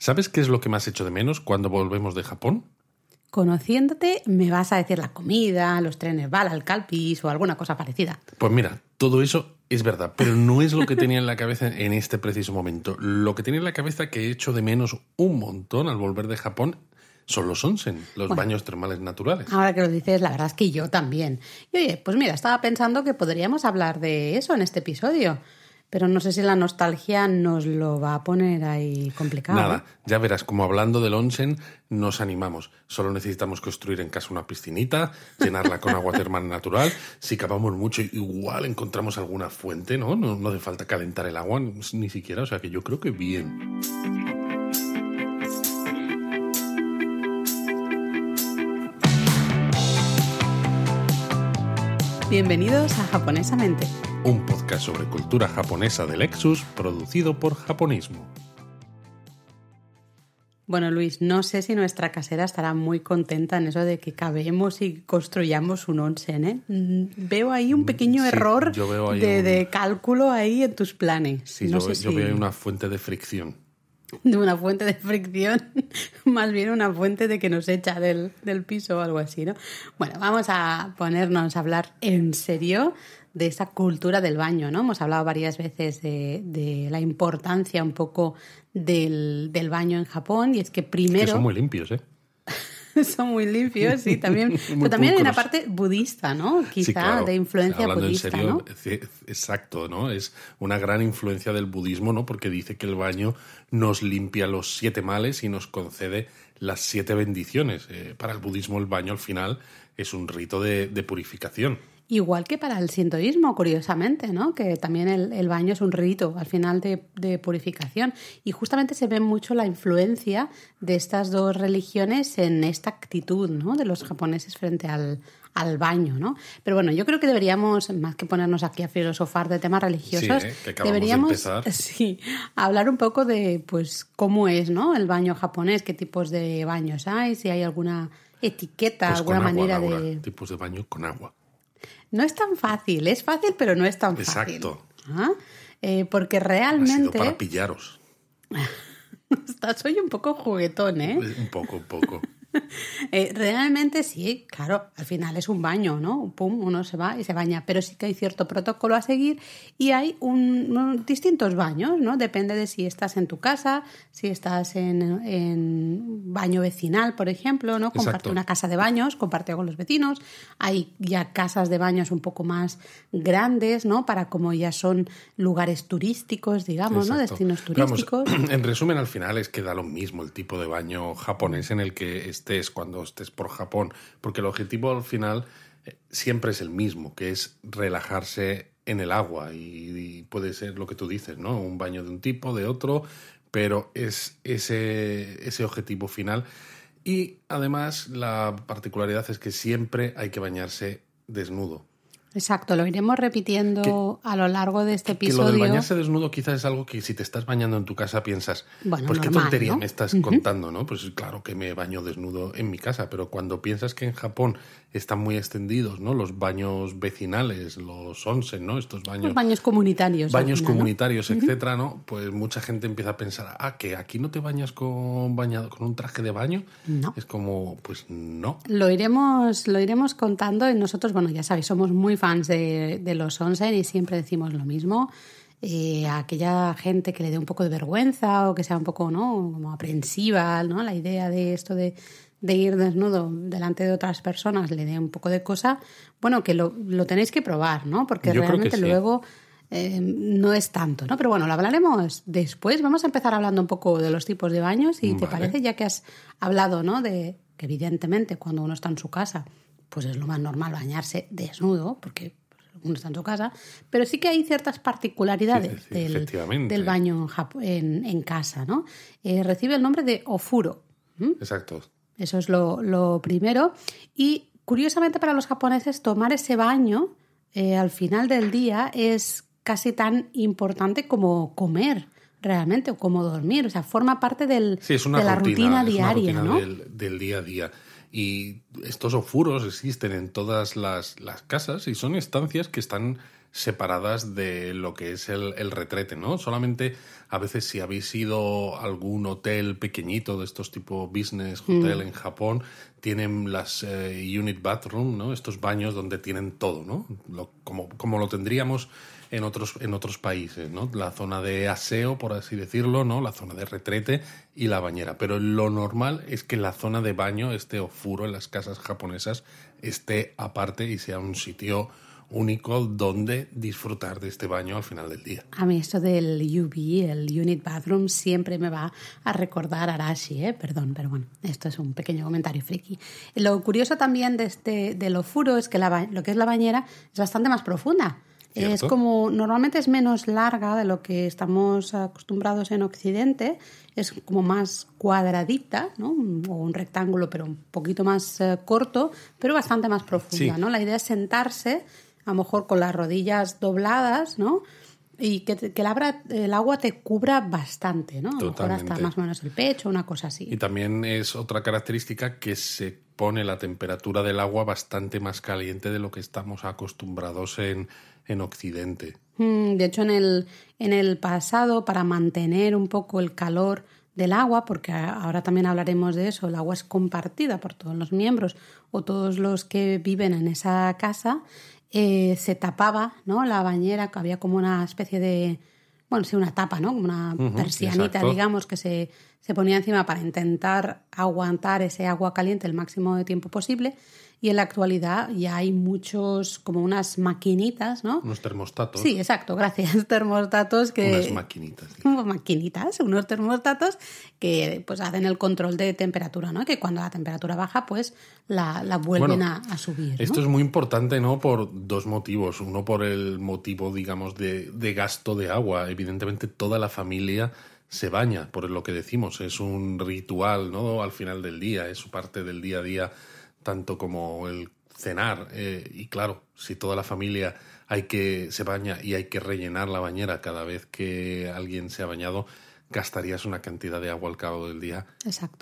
¿Sabes qué es lo que más hecho de menos cuando volvemos de Japón? Conociéndote, me vas a decir la comida, los trenes bala, el calpis o alguna cosa parecida. Pues mira, todo eso es verdad, pero no es lo que tenía en la cabeza en este preciso momento. Lo que tenía en la cabeza que he hecho de menos un montón al volver de Japón son los onsen, los baños termales naturales. Ahora que lo dices, la verdad es que yo también. Y oye, pues mira, estaba pensando que podríamos hablar de eso en este episodio. Pero no sé si la nostalgia nos lo va a poner ahí complicado. Nada, ¿eh? ya verás, como hablando del onsen, nos animamos. Solo necesitamos construir en casa una piscinita, llenarla con agua termal natural. Si cavamos mucho, igual encontramos alguna fuente, ¿no? No, no hace falta calentar el agua ni siquiera, o sea que yo creo que bien. Bienvenidos a Japonesamente. Un podcast sobre cultura japonesa de Lexus, producido por Japonismo. Bueno, Luis, no sé si nuestra casera estará muy contenta en eso de que cabemos y construyamos un onsen, ¿eh? Mm, Veo ahí un pequeño Sí, error de, un- de cálculo ahí en tus planes. Sí, no yo, sé yo si veo una fuente de fricción. De una fuente de fricción, más bien una fuente de que nos echa del, del piso o algo así, ¿no? Bueno, vamos a ponernos a hablar en serio de esa cultura del baño, ¿no? Hemos hablado varias veces de, de la importancia un poco del, del baño en Japón y es que primero... Que son muy limpios, ¿eh? son muy limpios, sí, también. Muy pero también hay una parte budista, ¿no? Quizá Sí, claro. de influencia Hablando budista, en serio, ¿no? ce- exacto, ¿no? Es una gran influencia del budismo, ¿no? Porque dice que el baño nos limpia los siete males y nos concede las siete bendiciones. Eh, para el budismo el baño al final es un rito de, de purificación. Igual que para el sintoísmo, curiosamente, ¿no? Que también el, el baño es un rito al final de, de purificación. Y justamente se ve mucho la influencia de estas dos religiones en esta actitud, ¿no? De los japoneses frente al, al baño, ¿no? Pero bueno, yo creo que deberíamos, más que ponernos aquí a filosofar de temas religiosos, Sí, ¿eh? Que de deberíamos empezar. sí, hablar un poco de pues cómo es, ¿no? El baño japonés, qué tipos de baños hay, si hay alguna etiqueta, Pues alguna agua, manera de tipos de baño con agua. No es tan fácil, es fácil, pero no es tan fácil. Exacto. Ah, eh, porque Ha sido realmente. para pillaros. Estás hoy un poco juguetón, ¿eh? Un poco, un poco. Eh, Realmente sí, claro, al final es un baño, ¿no? Pum, uno se va y se baña, pero sí que hay cierto protocolo a seguir y hay un, un- distintos baños, ¿no? Depende de si estás en tu casa, si estás en, en baño vecinal, por ejemplo, ¿no? Comparte Exacto. una casa de baños, comparte con los vecinos. Hay ya casas de baños un poco más grandes, ¿no? Para como ya son lugares turísticos, digamos, ¿no? Destinos vamos, turísticos. en resumen, al final es que da lo mismo el tipo de baño japonés en el que cuando estés por Japón, porque el objetivo al final eh, siempre es el mismo, que es relajarse en el agua y, y puede ser lo que tú dices, ¿no? Un baño de un tipo, de otro, pero es ese, ese objetivo final. Y además la particularidad es que siempre hay que bañarse desnudo. Exacto, lo iremos repitiendo a lo largo de este Que episodio. lo del bañarse desnudo quizás es algo que si te estás bañando en tu casa piensas, Bueno, pues qué normal, tontería ¿no? me estás contando, ¿no? Pues claro que me baño desnudo en mi casa, pero cuando piensas que en Japón están muy extendidos, ¿no? Los baños vecinales, los onsen, ¿no? Estos baños, Los baños comunitarios. baños final, ¿no? comunitarios, etcétera, ¿no? Pues mucha gente empieza a pensar, ah, que aquí no te bañas con bañado con un traje de baño. No. Es como, pues no. Lo iremos, lo iremos contando y nosotros, bueno, ya sabéis, somos muy fans de, de los onsen y siempre decimos lo mismo. Eh, a aquella gente que le dé un poco de vergüenza o que sea un poco, ¿no? Como aprensiva, ¿no? La idea de esto de, de ir desnudo delante de otras personas le dé un poco de cosa. Bueno, que lo, lo tenéis que probar, ¿no? Porque Yo realmente sí. luego eh, no es tanto, ¿no? Pero bueno, lo hablaremos después. Vamos a empezar hablando un poco de los tipos de baños y te parece, ya que has hablado, ¿no? De que evidentemente cuando uno está en su casa, pues es lo más normal bañarse desnudo, porque uno está en su casa, pero sí que hay ciertas particularidades Sí, sí, del, baño en, en- casa, ¿no? Eh, recibe el nombre de ofuro. Exacto. Eso es lo, lo primero. Y curiosamente para los japoneses, tomar ese baño eh, al final del día es casi tan importante como comer realmente o como dormir. O sea, forma parte del, Sí, es una de la rutina, rutina, es una diaria, rutina ¿no? del, del día a día. Y estos ofuros existen en todas las, las casas y son estancias que están separadas de lo que es el, el, retrete, ¿no? Solamente a veces si habéis ido a algún hotel pequeñito de estos tipo business hotel mm. en Japón, tienen las eh, unit bathroom, ¿no? Estos baños donde tienen todo, ¿no? Lo, como, como lo tendríamos en otros, en otros países, ¿no? La zona de aseo, por así decirlo, ¿no? La zona de retrete y la bañera. Pero lo normal es que la zona de baño, este ofuro en las casas japonesas, esté aparte y sea un sitio único donde disfrutar de este baño al final del día. A mí esto del UB, el Unit Bathroom, siempre me va a recordar a Arashi, ¿eh? perdón, pero bueno, esto es un pequeño comentario friki. Lo curioso también de este, del ofuro es que la, lo que es la bañera es bastante más profunda. Es como, normalmente es menos larga de lo que estamos acostumbrados en Occidente, es como más cuadradita, ¿no? O un rectángulo, pero un poquito más eh, corto, pero bastante más profunda, ¿no? La idea es sentarse a lo mejor con las rodillas dobladas, ¿no? Y que, que el, agua te cubra bastante, ¿no? A lo mejor hasta más o menos el pecho, una cosa así. Y también es otra característica que se pone la temperatura del agua bastante más caliente de lo que estamos acostumbrados en, en Occidente. Mm, de hecho, en el, en el pasado, para mantener un poco el calor del agua, porque ahora también hablaremos de eso, el agua es compartida por todos los miembros o todos los que viven en esa casa, eh, se tapaba ¿no? la bañera, que había como una especie de, bueno, sí, una tapa, ¿no? Como una persianita, digamos, que se, se ponía encima para intentar aguantar ese agua caliente el máximo de tiempo posible y en la actualidad ya hay muchos, como unas maquinitas, ¿no? Unos termostatos. Sí, exacto, gracias. Termostatos que... Unas maquinitas. Como maquinitas, unos termostatos que pues hacen el control de temperatura, ¿no? Que cuando la temperatura baja, pues la, la vuelven a, subir. Esto es muy importante, ¿no? Por dos motivos. Uno por el motivo, digamos, de, de gasto de agua. Evidentemente toda la familia se baña, por lo que decimos, es un ritual, ¿no? Al final del día, es su parte del día a día tanto como el cenar. Eh, y claro, si toda la familia hay que se baña y hay que rellenar la bañera cada vez que alguien se ha bañado, gastarías una cantidad de agua al cabo del día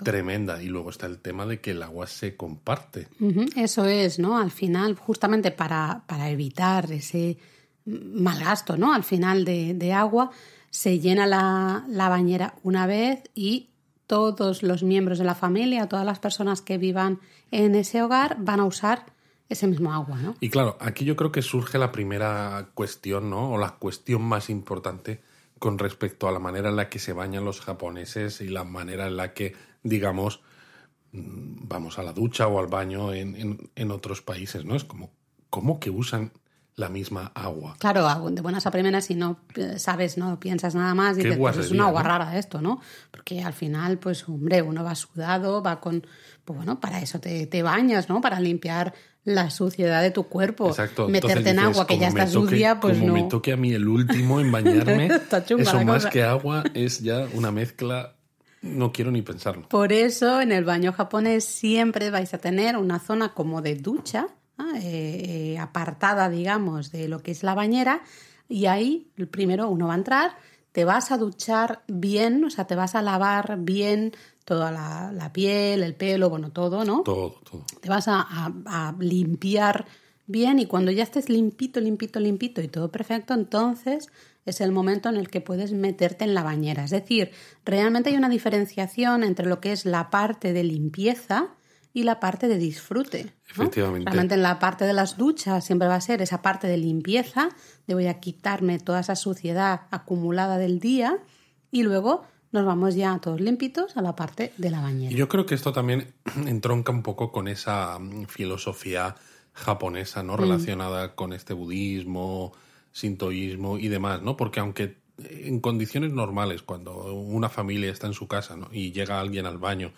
tremenda. Y luego está el tema de que el agua se comparte. Eso es, ¿no? Al final, justamente para, para evitar ese mal gasto, ¿no? Al final de, de agua, se llena la, la bañera una vez y todos los miembros de la familia, todas las personas que vivan en ese hogar van a usar ese mismo agua, ¿no? Y claro, aquí yo creo que surge la primera cuestión, ¿no? O la cuestión más importante con respecto a la manera en la que se bañan los japoneses y la manera en la que, digamos, mm, vamos a la ducha o al baño en, en, en otros países, ¿no? Es como, ¿cómo que usan la misma agua. Claro, de buenas a primeras, si no eh, sabes, no piensas nada más, y dices, pues es una agua rara esto, ¿no? Porque al final, pues, hombre, uno va sudado, va con. Pues bueno, para eso te, te bañas, ¿no? Para limpiar la suciedad de tu cuerpo. Exacto. Meterte en agua que ya está sucia, pues como me toque a mí el último en bañarme, eso más que agua es ya una mezcla no quiero ni pensarlo. Por eso en el baño japonés siempre vais a tener una zona como de ducha eh, eh, apartada, digamos, de lo que es la bañera, y ahí primero uno va a entrar, te vas a duchar bien, o sea, te vas a lavar bien toda la, piel, el pelo, bueno, todo, ¿no? Todo, todo. Te vas a, limpiar bien y cuando ya estés limpito, limpito, limpito y todo perfecto, entonces es el momento en el que puedes meterte en la bañera. Es decir, realmente hay una diferenciación entre lo que es la parte de limpieza y la parte de disfrute. Efectivamente. Realmente en la parte de las duchas siempre va a ser esa parte de limpieza, de voy a quitarme toda esa suciedad acumulada del día y luego nos vamos ya todos limpitos a la parte de la bañera. Yo creo que esto también entronca un poco con esa mm, filosofía japonesa, ¿no? Mm. Relacionada con este budismo, sintoísmo y demás, ¿no? Porque aunque en condiciones normales, cuando una familia está en su casa ¿no? y llega alguien al baño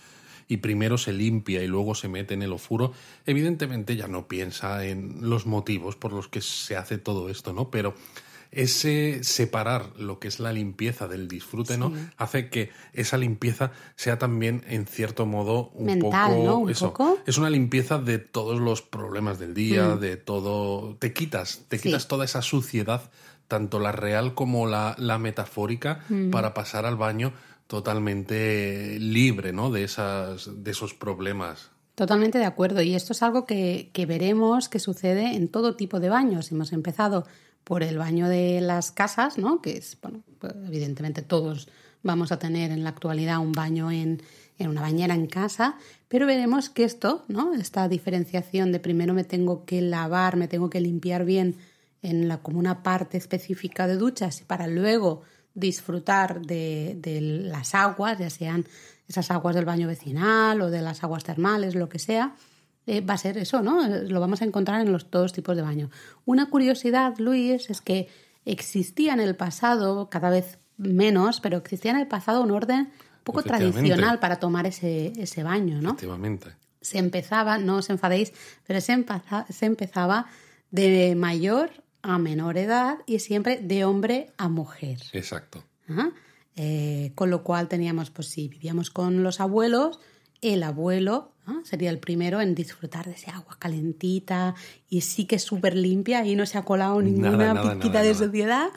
y primero se limpia y luego se mete en el ofuro, evidentemente ya no piensa en los motivos por los que se hace todo esto, ¿no? Pero ese separar lo que es la limpieza del disfrute, ¿no? Hace que esa limpieza sea también, en cierto modo, un poco eso. Es una limpieza de todos los problemas del día, mm. de todo. Te quitas, te quitas toda esa suciedad, tanto la real como la, la metafórica, mm. para pasar al baño totalmente libre ¿no? de, esas, de esos problemas Totalmente de acuerdo. Y esto es algo que, que veremos que sucede en todo tipo de baños. Hemos empezado por el baño de las casas, ¿no? Que es, bueno, pues, evidentemente todos vamos a tener en la actualidad un baño en, en una bañera en casa, pero veremos que esto, ¿no? Esta diferenciación de primero me tengo que lavar, me tengo que limpiar bien en la, como una parte específica de duchas para luego disfrutar de, de las aguas, ya sean esas aguas del baño vecinal o de las aguas termales, lo que sea, eh, va a ser eso, ¿no? Lo vamos a encontrar en los dos tipos de baño. Una curiosidad, Luis, es que existía en el pasado, cada vez menos, pero existía en el pasado un orden un poco tradicional para tomar ese, ese baño, ¿no? Efectivamente. Se empezaba, no os enfadéis, pero se, se empezaba de mayor a menor edad y siempre de hombre a mujer. Exacto. Eh, con lo cual teníamos, pues si vivíamos con los abuelos, el abuelo sería el primero en disfrutar de ese agua calentita y sí que es súper limpia y no se ha colado ninguna pizquita de suciedad.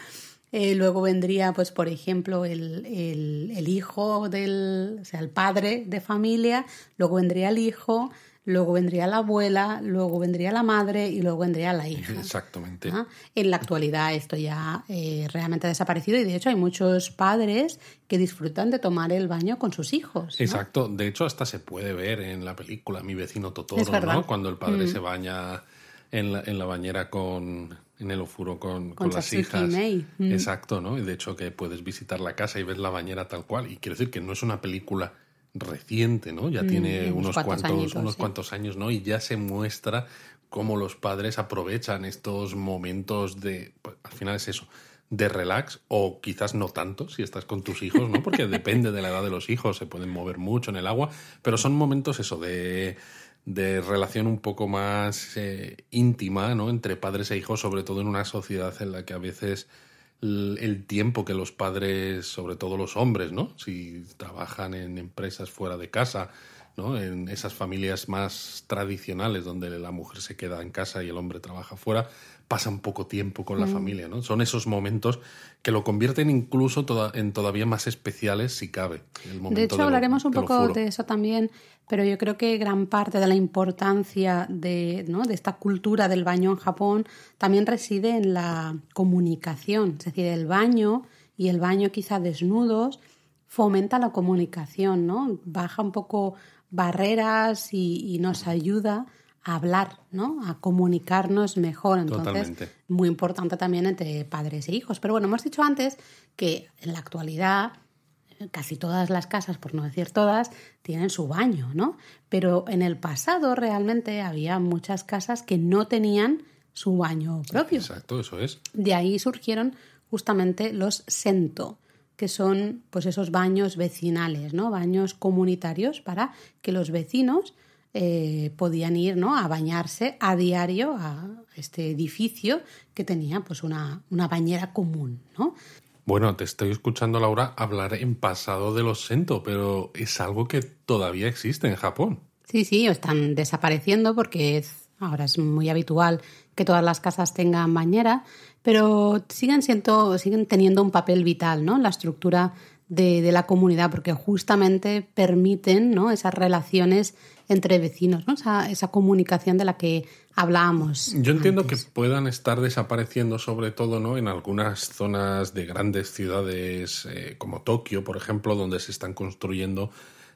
Eh, luego vendría, pues, por ejemplo, el, el, hijo del, o sea, el padre de familia, luego vendría el hijo, luego vendría la abuela, luego vendría la madre y luego vendría la hija. Exactamente. En la actualidad esto ya eh, realmente ha desaparecido y de hecho hay muchos padres que disfrutan de tomar el baño con sus hijos. Exacto, de hecho hasta se puede ver en la película Mi vecino Totoro, ¿no? Cuando el padre mm. se baña en la, en la bañera con en el ofuro con, con, las hijas. Mm. Exacto, ¿no? Y de hecho que puedes visitar la casa y ves la bañera tal cual. Y quiero decir que no es una película reciente, ¿no? Ya mm, tiene unos, cuantos, unos cuantos años, ¿no? Y ya se muestra cómo los padres aprovechan estos momentos de, pues, al final es eso, de relax o quizás no tanto si estás con tus hijos, ¿no? Porque depende de la edad de los hijos, se pueden mover mucho en el agua, pero son momentos eso de, de relación un poco más eh, íntima, ¿no? Entre padres e hijos, sobre todo en una sociedad en la que a veces el tiempo que los padres, sobre todo los hombres, ¿no? Si trabajan en empresas fuera de casa, ¿no? En esas familias más tradicionales donde la mujer se queda en casa y el hombre trabaja fuera, pasan poco tiempo con la mm. familia, ¿no? Son esos momentos que lo convierten incluso en todavía más especiales si cabe. de hecho, hablaremos un poco de eso también, pero yo creo que gran parte de la importancia de, ¿no? de esta cultura del baño en Japón también reside en la comunicación, es decir, el baño y el baño quizá desnudos fomenta la comunicación, ¿no? Baja un poco barreras y, y nos ayuda a hablar, ¿no? A comunicarnos mejor. Entonces, muy importante también entre padres e hijos. Pero bueno, hemos dicho antes que en la actualidad casi todas las casas, por no decir todas, tienen su baño, ¿no? Pero en el pasado realmente había muchas casas que no tenían su baño propio. Exacto, eso es. De ahí surgieron justamente los sento, que son pues esos baños vecinales, ¿no? Baños comunitarios para que los vecinos eh, podían ir ¿no? a bañarse a diario a este edificio que tenía pues una, una bañera común. ¿no? Bueno, te estoy escuchando, Laura, hablar en pasado de los Sento, pero es algo que todavía existe en Japón. Sí, sí, están desapareciendo porque es, ahora es muy habitual que todas las casas tengan bañera, pero siguen, siendo, siguen teniendo un papel vital ¿no? en la estructura de, de la comunidad porque justamente permiten ¿no? esas relaciones entre vecinos, ¿no? esa, esa comunicación de la que hablábamos. Yo entiendo que puedan estar desapareciendo sobre todo ¿no? en algunas zonas de grandes ciudades eh, como Tokio, por ejemplo, donde se están construyendo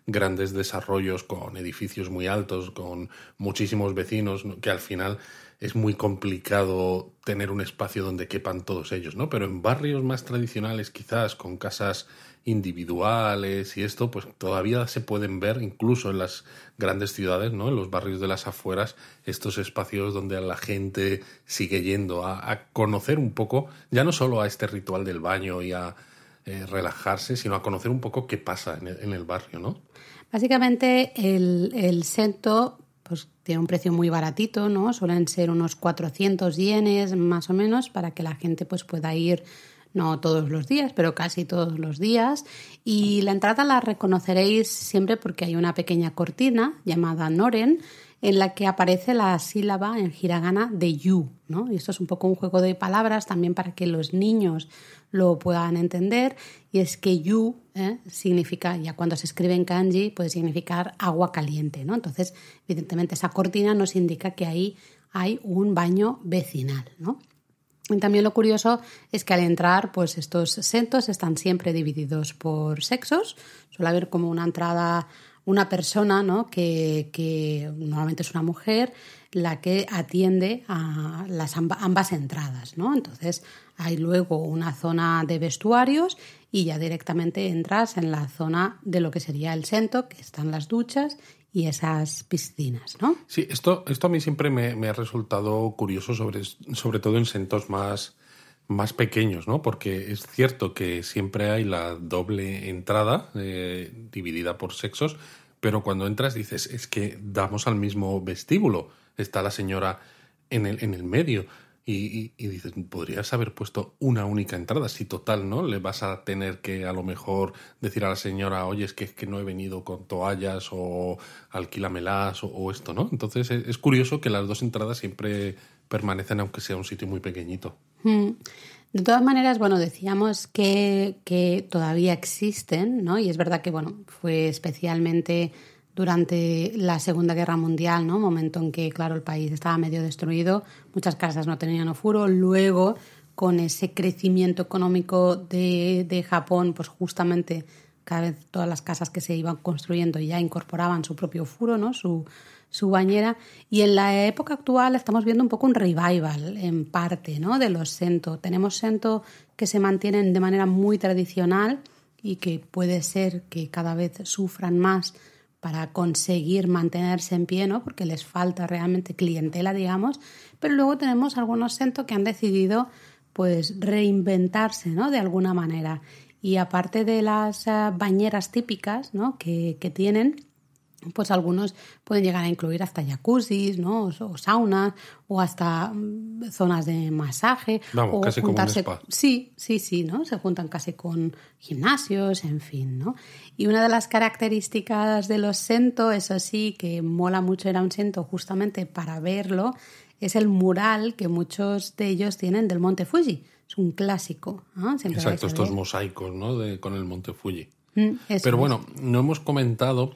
grandes desarrollos con edificios muy altos, con muchísimos vecinos, que al final es muy complicado tener un espacio donde quepan todos ellos, ¿no? Pero en barrios más tradicionales, quizás con casas individuales y esto, pues todavía se pueden ver incluso en las grandes ciudades, ¿no? En los barrios de las afueras, estos espacios donde la gente sigue yendo a, conocer un poco, ya no solo a este ritual del baño y a eh, relajarse, sino a conocer un poco qué pasa en el, barrio, ¿no? Básicamente el, el sento pues tiene un precio muy baratito, ¿no? Suelen ser unos 400 yenes más o menos para que la gente pues pueda ir no todos los días, pero casi todos los días. Y la entrada la reconoceréis siempre porque hay una pequeña cortina llamada Noren en la que aparece la sílaba en hiragana de yu, ¿no? Y esto es un poco un juego de palabras también para que los niños lo puedan entender. Y es que yu ¿eh? significa, ya cuando se escribe en kanji, puede significar agua caliente, ¿no? Entonces, evidentemente, esa cortina nos indica que ahí hay un baño vecinal, ¿no? Y también lo curioso es que al entrar, pues estos sentos están siempre divididos por sexos. Suele haber como una entrada, una persona, ¿no? Que, que normalmente es una mujer, la que atiende a las ambas entradas, ¿no? Entonces hay luego una zona de vestuarios y ya directamente entras en la zona de lo que sería el sento, que están las duchas y esas piscinas, ¿no? Sí, esto, esto a mí siempre me, ha resultado curioso, sobre, sobre todo en sentos más, más pequeños, ¿no? Porque es cierto que siempre hay la doble entrada eh, dividida por sexos, pero cuando entras dices, es que damos al mismo vestíbulo, está la señora en el, en el medio. Y, dices, podrías haber puesto una única entrada, si total, ¿no? Le vas a tener que a lo mejor decir a la señora, oye, es que, no he venido con toallas o alquílamelas o, o esto, ¿no? Entonces es, curioso que las dos entradas siempre permanecen aunque sea un sitio muy pequeñito. Mm. De todas maneras, bueno, decíamos que, que todavía existen, ¿no? Y es verdad que, bueno, fue especialmente durante la Segunda Guerra Mundial, ¿no? Momento en que, claro, el país estaba medio destruido, muchas casas no tenían ofuro. Luego, con ese crecimiento económico de, de Japón, pues justamente cada vez todas las casas que se iban construyendo ya incorporaban su propio furo, ¿no? Su, su bañera. Y en la época actual estamos viendo un poco un revival, en parte, ¿no? De los sento. Tenemos sento que se mantienen de manera muy tradicional y que puede ser que cada vez sufran más para conseguir mantenerse en pie, ¿no? Porque les falta realmente clientela, digamos. Pero luego tenemos algunos centros que han decidido pues reinventarse, ¿no? De alguna manera. Y aparte de las eh, bañeras típicas, ¿no? Que, que tienen, pues algunos pueden llegar a incluir hasta jacuzzis, ¿no? O, saunas, o hasta mm, zonas de masaje. Vamos, casi como un spa. Sí, sí, sí, ¿no? Se juntan casi con gimnasios, en fin, ¿no? Y una de las características de los sento, eso sí, que mola mucho ir a un sento justamente para verlo, es el mural que muchos de ellos tienen del Monte Fuji. Es un clásico. Exacto, estos mosaicos, ¿no? De, con el Monte Fuji. Mm, Pero bueno, no hemos comentado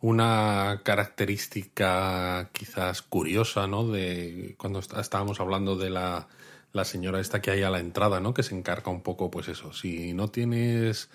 una característica quizás curiosa, ¿no? De cuando estábamos hablando de la, la, señora esta que hay a la entrada, ¿no? Que se encarga un poco, pues eso, si no tienes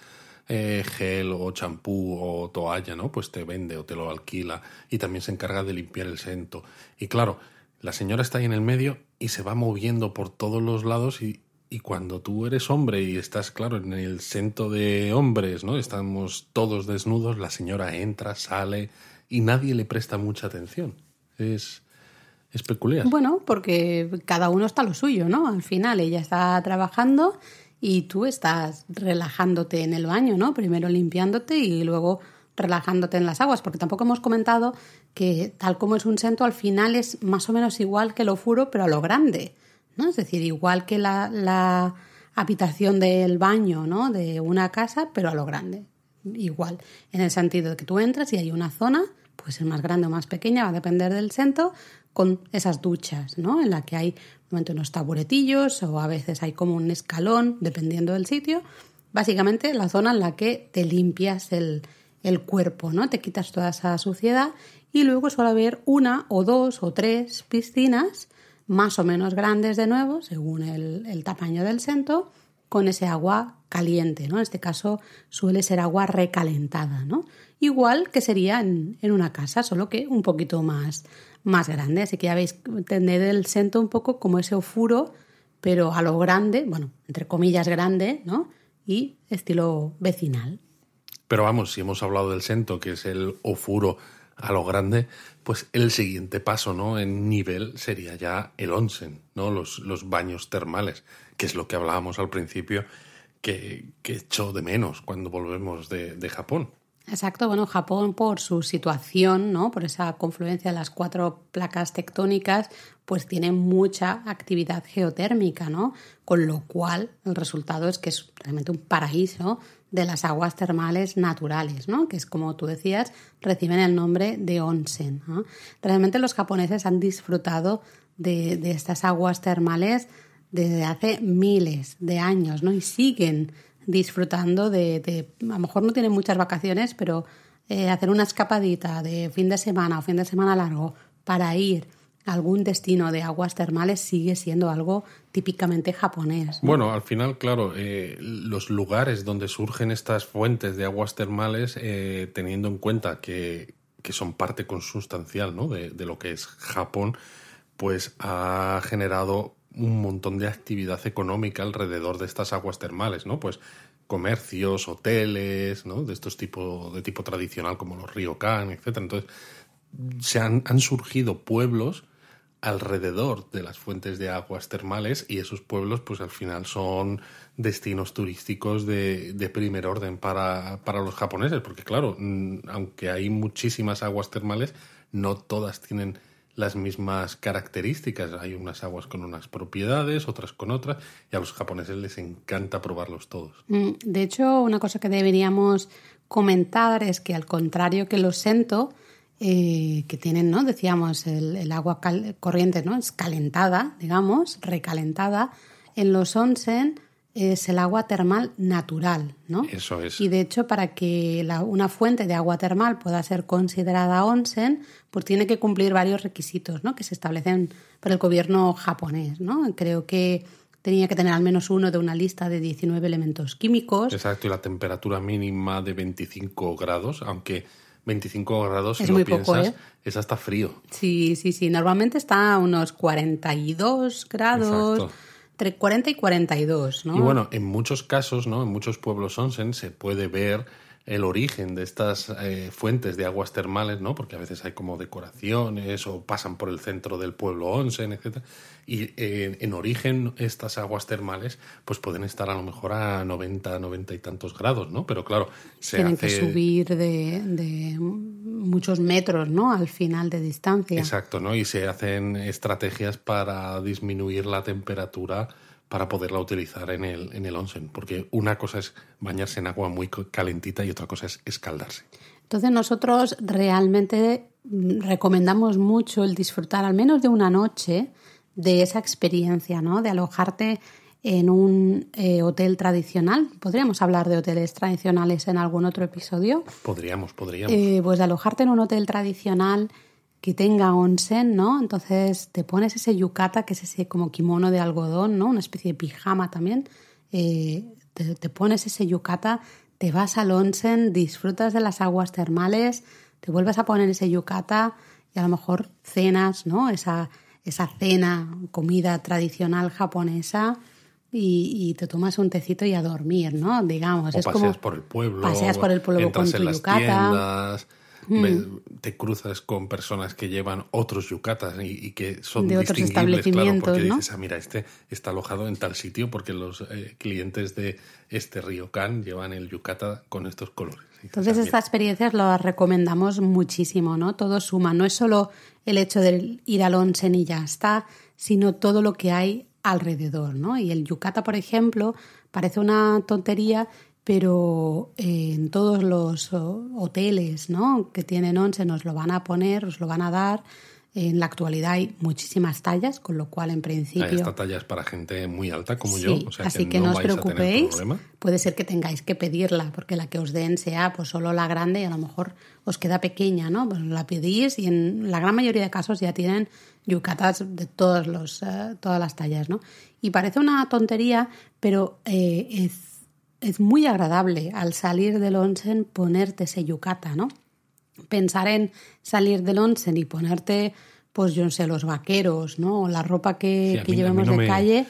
eh, gel o champú o toalla, ¿no? Pues te vende o te lo alquila y también se encarga de limpiar el sento. Y claro, la señora está ahí en el medio y se va moviendo por todos los lados y, y cuando tú eres hombre y estás, claro, en el centro de hombres, ¿no? Estamos todos desnudos, la señora entra, sale y nadie le presta mucha atención. Es, es peculiar. Bueno, porque cada uno está lo suyo, ¿no? Al final ella está trabajando y tú estás relajándote en el baño, ¿no? Primero limpiándote y luego relajándote en las aguas, porque tampoco hemos comentado que tal como es un centro, al final es más o menos igual que lo furo, pero a lo grande. ¿No? Es decir, igual que la, la habitación del baño, ¿no? De una casa, pero a lo grande. Igual, en el sentido de que tú entras y hay una zona, puede ser más grande o más pequeña, va a depender del centro, con esas duchas, ¿no? En la que hay momento unos taburetillos o a veces hay como un escalón, dependiendo del sitio. Básicamente la zona en la que te limpias el, el cuerpo, ¿no? Te quitas toda esa suciedad y luego suele haber una o dos o tres piscinas más o menos grandes de nuevo, según el, tamaño del sento, con ese agua caliente, ¿no? En este caso suele ser agua recalentada, ¿no? Igual que sería en, una casa, solo que un poquito más, más grande. Así que ya veis, tener el sento un poco como ese ofuro, pero a lo grande, bueno, entre comillas grande, ¿no? Y estilo vecinal. Pero vamos, si hemos hablado del sento, que es el ofuro a lo grande, pues el siguiente paso, ¿no? En nivel sería ya el onsen, ¿no? Los, los baños termales, que es lo que hablábamos al principio, que, que de menos cuando volvemos de, de Japón. Exacto, bueno, Japón por su situación, ¿no? Por esa confluencia de las cuatro placas tectónicas, pues tiene mucha actividad geotérmica, ¿no? Con lo cual el resultado es que es realmente un paraíso de las aguas termales naturales, ¿no? Que es como tú decías, reciben el nombre de onsen. Realmente los japoneses han disfrutado de, de estas aguas termales desde hace miles de años, ¿no? Y siguen disfrutando de, a lo mejor no tienen muchas vacaciones, pero eh, hacer una escapadita de fin de semana o fin de semana largo para ir algún destino de aguas termales sigue siendo algo típicamente japonés. Bueno, al final, claro, eh, los lugares donde surgen estas fuentes de aguas termales, eh, teniendo en cuenta que, que, son parte consustancial ¿no? de, de lo que es Japón, pues ha generado un montón de actividad económica alrededor de estas aguas termales, ¿no? Pues comercios, hoteles, ¿no? De estos tipos de tipo tradicional como los ryokan, etcétera. Entonces, se han, han, surgido pueblos alrededor de las fuentes de aguas termales y esos pueblos, pues al final son destinos turísticos de, de primer orden para, para los japoneses, porque claro, mm, aunque hay muchísimas aguas termales, no todas tienen las mismas características. Hay unas aguas con unas propiedades, otras con otras, y a los japoneses les encanta probarlos todos. Mm, de hecho, una cosa que deberíamos comentar es que al contrario que los sento, eh, que tienen, ¿no? Decíamos, el, agua corriente, ¿no? Es calentada, digamos, recalentada. En los onsen es el agua termal natural, ¿no? Eso es. Y de hecho, para que una fuente de agua termal pueda ser considerada onsen, pues tiene que cumplir varios requisitos, ¿no? Que se establecen por el gobierno japonés, ¿no? Creo que tenía que tener al menos uno de una lista de 19 elementos químicos. Exacto, y la temperatura mínima de 25 grados, aunque 25 grados, si es lo piensas, ¿eh? es hasta frío. Sí, sí, sí. Normalmente está a unos 42 grados. Exacto entre 40 y 42, ¿no? Y bueno, en muchos casos, ¿no? En muchos pueblos onsen se puede ver el origen de estas eh, fuentes de aguas termales, ¿no? Porque a veces hay como decoraciones o pasan por el centro del pueblo onsen, etcétera. Y eh, en origen estas aguas termales pues pueden estar a lo mejor a 90, 90 y tantos grados, ¿no? Pero claro, se Tienen que subir de, de, muchos metros, ¿no? Al final de distancia. Exacto, ¿no? Y se hacen estrategias para disminuir la temperatura para poderla utilizar en el, en el onsen, porque una cosa es bañarse en agua muy calentita y otra cosa es escaldarse. Entonces nosotros realmente recomendamos mucho el disfrutar al menos de una noche de esa experiencia, ¿no? De alojarte en un eh, hotel tradicional. ¿Podríamos hablar de hoteles tradicionales en algún otro episodio? Podríamos, podríamos. Eh, pues de alojarte en un hotel tradicional que tenga onsen, ¿no? Entonces te pones ese yukata, que es ese como kimono de algodón, ¿no? Una especie de pijama también. Eh, te, pones ese yukata, te vas al onsen, disfrutas de las aguas termales, te vuelves a poner ese yukata y a lo mejor cenas, ¿no? Esa, esa cena, comida tradicional japonesa y, te tomas un tecito y a dormir, ¿no? Digamos. O es paseas por el pueblo. Paseas por el pueblo con tu yukata. Mm. te cruzas con personas que llevan otros yucatas y, que son de distinguibles, claro, porque ¿no? dices, ah, mira, este está alojado en tal sitio porque los eh, clientes de este ryokan llevan el yucata con estos colores. Entonces estas experiencias las recomendamos muchísimo, ¿no? Todo suma, no es solo el hecho de ir al onsen y ya está, sino todo lo que hay alrededor, ¿no? Y el yucata, por ejemplo, parece una tontería, pero eh, en todos los hoteles ¿no? que tienen once nos lo van a poner, os lo van a dar. En la actualidad hay muchísimas tallas, con lo cual en principio... Esta talla es para gente muy alta como yo, así que, no, os preocupéis. Puede ser que tengáis que pedirla, porque la que os den sea pues solo la grande y a lo mejor os queda pequeña, ¿no? Pues la pedís y en la gran mayoría de casos ya tienen yucatas de todos los, eh, todas las tallas, ¿no? Y parece una tontería, pero eh, es es muy agradable al salir del onsen ponerte ese yukata, ¿no? Pensar en salir del onsen y ponerte, pues yo no sé, los vaqueros, ¿no? O la ropa que, llevemos de calle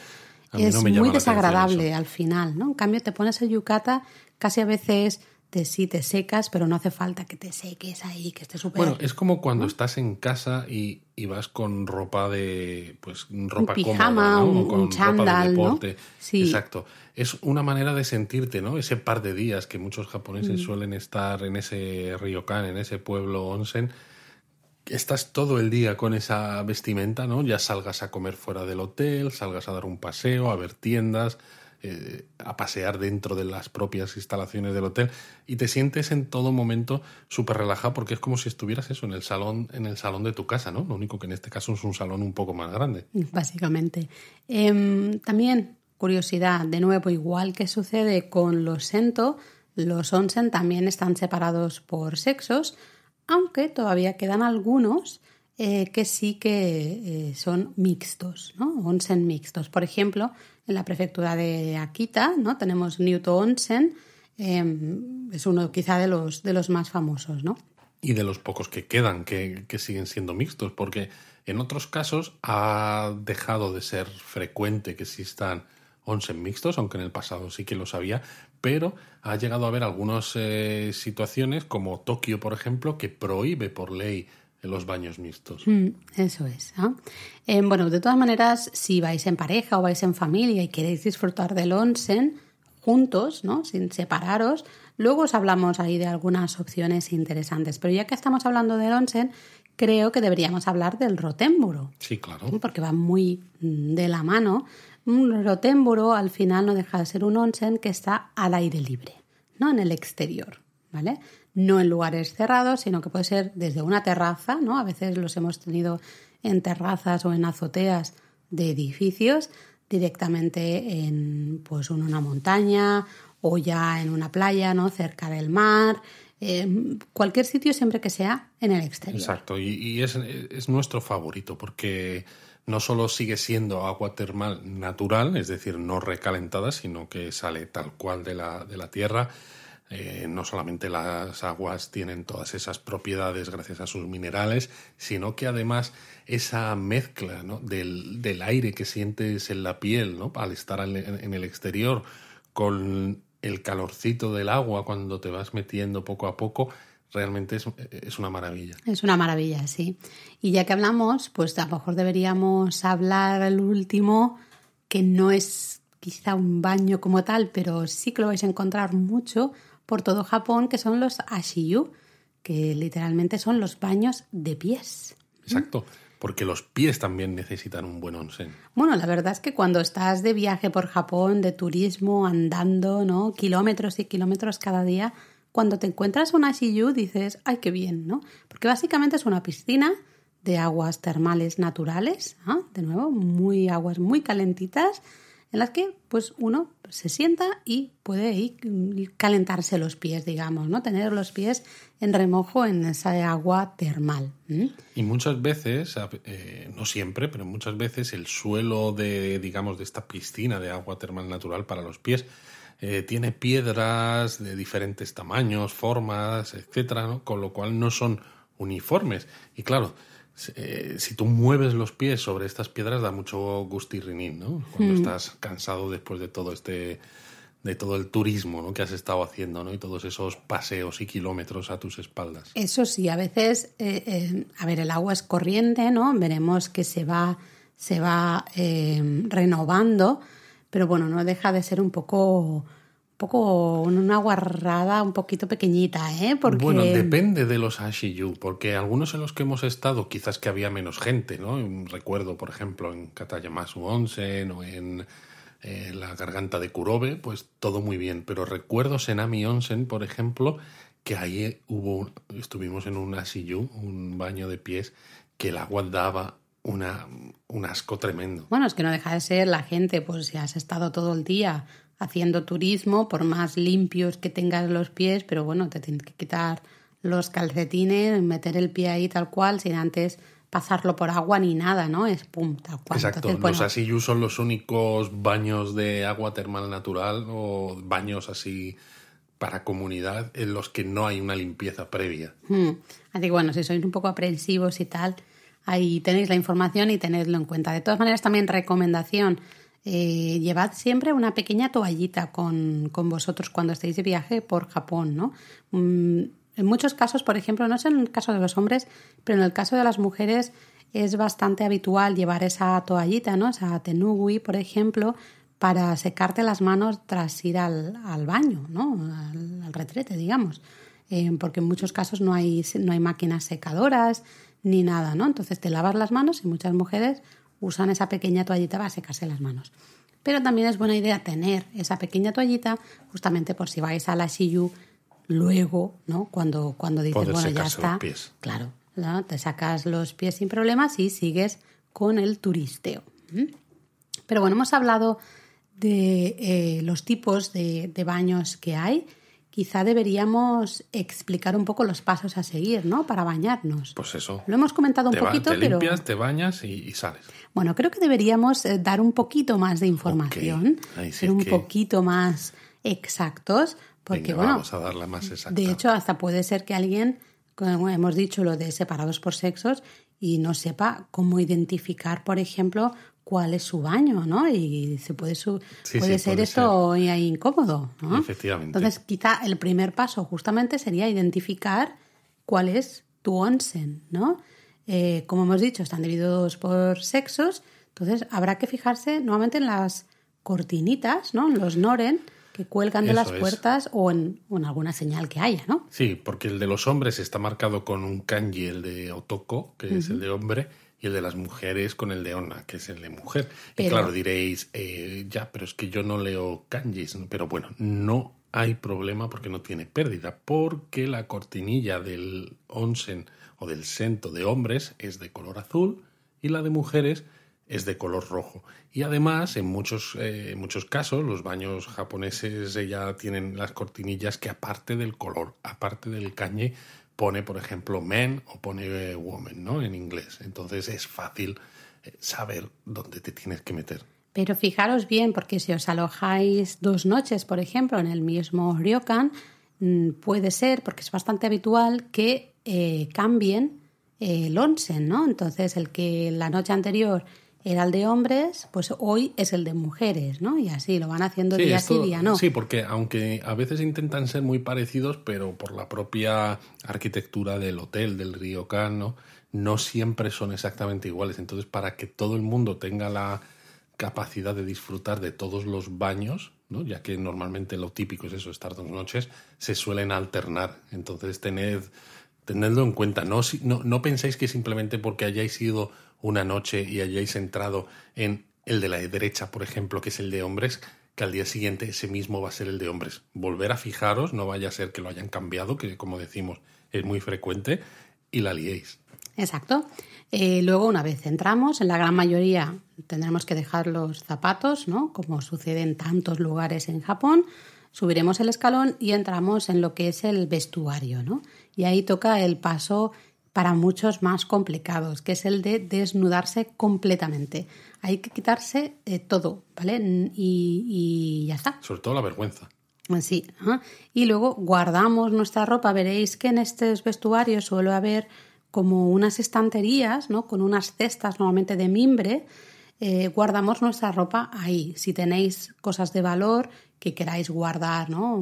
es muy desagradable al final, ¿no? En cambio, te pones el yukata, casi a veces te, sí te secas, pero no hace falta que te seques ahí, que esté súper... Bueno, es como cuando estás en casa y, y, vas con ropa de, pues, ropa un pijama, cómoda, ¿no? un, con un chándal, ropa de ¿no? deporte. Sí. Exacto. Es una manera de sentirte, ¿no? Ese par de días que muchos japoneses Mm. suelen estar en ese ryokan, en ese pueblo onsen, estás todo el día con esa vestimenta, ¿no? Ya salgas a comer fuera del hotel, salgas a dar un paseo, a ver tiendas, eh, a pasear dentro de las propias instalaciones del hotel y te sientes en todo momento súper relajado porque es como si estuvieras eso en el salón en el salón de tu casa, ¿no? Lo único que en este caso es un salón un poco más grande. Básicamente. Em, también, curiosidad, de nuevo, igual que sucede con los sento, los onsen también están separados por sexos, aunque todavía quedan algunos eh, que sí que eh, son mixtos, ¿no? Onsen mixtos. Por ejemplo, en la prefectura de Akita, ¿no? Tenemos Nyuto Onsen, eh, es uno quizá de los, de los más famosos, ¿no? Y de los pocos que quedan, que, siguen siendo mixtos, porque en otros casos ha dejado de ser frecuente que existan onsen mixtos, aunque en el pasado sí que los había, pero ha llegado a haber algunas eh, situaciones, como Tokio, por ejemplo, que prohíbe por ley los baños mixtos. Mm, eso es. ¿no? Eh, bueno, de todas maneras, si vais en pareja o vais en familia y queréis disfrutar del onsen juntos, ¿no? sin separaros, luego os hablamos ahí de algunas opciones interesantes. Pero ya que estamos hablando del onsen, creo que deberíamos hablar del rotémburo. Sí, claro. Porque va muy mm, de la mano. Un rotémburo al final no deja de ser un onsen que está al aire libre, no en el exterior, ¿vale? No en lugares cerrados, sino que puede ser desde una terraza, ¿no? A veces los hemos tenido en terrazas o en azoteas de edificios, directamente en pues en una montaña o ya en una playa, ¿no? Cerca del mar, eh, cualquier sitio siempre que sea en el exterior. Exacto, y, y es, es, nuestro favorito porque no solo sigue siendo agua termal natural, es decir, no recalentada, sino que sale tal cual de la, de la tierra. Eh, no solamente las aguas tienen todas esas propiedades gracias a sus minerales, sino que además esa mezcla ¿no? del, del, aire que sientes en la piel ¿no? al estar en, el exterior con el calorcito del agua cuando te vas metiendo poco a poco, realmente es, es, una maravilla. Es una maravilla, sí. Y ya que hablamos, pues a lo mejor deberíamos hablar el último, que no es quizá un baño como tal, pero sí que lo vais a encontrar mucho por todo Japón, que son los ashiyu, que literalmente son los baños de pies. Exacto. Porque los pies también necesitan un buen onsen. Bueno, la verdad es que cuando estás de viaje por Japón, de turismo, andando, ¿no? Kilómetros y kilómetros cada día, cuando te encuentras una Shiyu dices, ay, qué bien, ¿no? Porque básicamente es una piscina de aguas termales naturales, de nuevo, muy aguas muy calentitas, en las que pues uno se sienta y puede calentarse los pies, digamos, ¿no? Tener los pies en remojo en esa agua termal. Y muchas veces, eh, no siempre, pero muchas veces el suelo de, digamos, de esta piscina de agua termal natural para los pies eh, tiene piedras de diferentes tamaños, formas, etcétera, ¿no? con lo cual no son uniformes. Y claro, eh, si tú mueves los pies sobre estas piedras da mucho gustirrinín, ¿no? Cuando mm. estás cansado después de todo este de todo el turismo ¿no? que has estado haciendo ¿no? y todos esos paseos y kilómetros a tus espaldas. Eso sí, a veces, eh, eh, a ver, el agua es corriente, ¿no? Veremos que se va, se va eh, renovando, pero bueno, no deja de ser un poco poco una guarrada un poquito pequeñita, ¿eh? Porque... Bueno, depende de los Ashiyu, porque algunos en los que hemos estado quizás que había menos gente, ¿no? Recuerdo, por ejemplo, en Katayamasu Onsen o en eh, la garganta de Kurobe, pues todo muy bien. Pero recuerdo Senami Onsen, por ejemplo, que ahí hubo, estuvimos en un Ashiyu, un baño de pies, que el agua daba una, un asco tremendo. Bueno, es que no deja de ser la gente, pues si has estado todo el día haciendo turismo, por más limpios que tengas los pies, pero bueno, te tienes que quitar los calcetines, meter el pie ahí tal cual, sin antes pasarlo por agua ni nada, ¿no? Es pum, tal cual. Exacto, Entonces, bueno, los asiyu son los únicos baños de agua termal natural o baños así para comunidad en los que no hay una limpieza previa. hmm. Así que bueno, si sois un poco aprensivos y tal, ahí tenéis la información y tenedlo en cuenta. De todas maneras, también recomendación, eh, llevad siempre una pequeña toallita con, con, vosotros cuando estéis de viaje por Japón, ¿no? Mm, en muchos casos, por ejemplo, no es en el caso de los hombres, pero en el caso de las mujeres es bastante habitual llevar esa toallita, ¿no? Esa tenugui, por ejemplo, para secarte las manos tras ir al, al baño, ¿no? Al, retrete, digamos. Eh, porque en muchos casos no hay, no hay máquinas secadoras ni nada, ¿no? Entonces te lavas las manos y muchas mujeres usan esa pequeña toallita para secarse las manos. Pero también es buena idea tener esa pequeña toallita justamente por si vais a la Shiyu luego, ¿no? Cuando, cuando dices, bueno, ya está. Claro, ¿no? te sacas los pies sin problemas y sigues con el turisteo. Pero bueno, hemos hablado de eh, los tipos de, de, baños que hay. Quizá deberíamos explicar un poco los pasos a seguir, ¿no? Para bañarnos. Pues eso. Lo hemos comentado un poquito, te pero. limpias, te bañas y, sales. Bueno, creo que deberíamos eh, dar un poquito más de información, ser un poquito más exactos, porque bueno. Vamos a darla más exacta. De hecho, hasta puede ser que alguien como hemos dicho, lo de separados por sexos y no sepa cómo identificar, por ejemplo, cuál es su baño, ¿no? Y se puede, su puede ser esto incómodo, ¿no? Efectivamente. Entonces, quizá el primer paso justamente sería identificar cuál es tu onsen, ¿no? Eh, como hemos dicho, están divididos por sexos, entonces habrá que fijarse nuevamente en las cortinitas, ¿no? En los noren, que cuelgan de las puertas o en, alguna señal que haya, ¿no? Sí, porque el de los hombres está marcado con un kanji, el de otoko, que es el de hombre, y el de las mujeres con el de ona, que es el de mujer. Y claro, diréis, eh, ya, pero es que yo no leo kanjis. Pero bueno, no hay problema porque no tiene pérdida, porque la cortinilla del onsen o del sento de hombres es de color azul y la de mujeres es de color rojo. Y además, en muchos, eh, muchos casos, los baños japoneses ya tienen las cortinillas que aparte del color, aparte del cañe, pone, por ejemplo, men o pone eh, woman, ¿no? En inglés. Entonces es fácil eh, saber dónde te tienes que meter. Pero fijaros bien, porque si os alojáis dos noches, por ejemplo, en el mismo ryokan, mm, puede ser, porque es bastante habitual, que cambien el onsen, ¿no? Entonces, el que la noche anterior era el de hombres, pues hoy es el de mujeres, ¿no? Y así lo van haciendo día sí, día, ¿no? Sí, porque aunque a veces intentan ser muy parecidos, pero por la propia arquitectura del hotel, del ryokan, ¿no? no siempre son exactamente iguales. Entonces, para que todo el mundo tenga la capacidad de disfrutar de todos los baños, ¿no? ya que normalmente lo típico es eso, estar dos noches, se suelen alternar. Entonces, tened, tenedlo en cuenta. No, no, no penséis que simplemente porque hayáis ido una noche y hayáis entrado en el de la derecha, por ejemplo, que es el de hombres, que al día siguiente ese mismo va a ser el de hombres. Volver a fijaros, no vaya a ser que lo hayan cambiado, que como decimos es muy frecuente, y la liéis. Exacto. Eh, luego, una vez entramos, en la gran mayoría tendremos que dejar los zapatos, ¿no? Como sucede en tantos lugares en Japón. Subiremos el escalón y entramos en lo que es el vestuario, ¿no? Y ahí toca el paso para muchos más complicados, que es el de desnudarse completamente. Hay que quitarse eh, todo, ¿vale? Y, ya está. Sobre todo la vergüenza. Sí. Y luego guardamos nuestra ropa. Veréis que en estos vestuarios suele haber como unas estanterías, ¿no? Con unas cestas normalmente de mimbre. Eh, guardamos nuestra ropa ahí. Si tenéis cosas de valor que queráis guardar ¿no?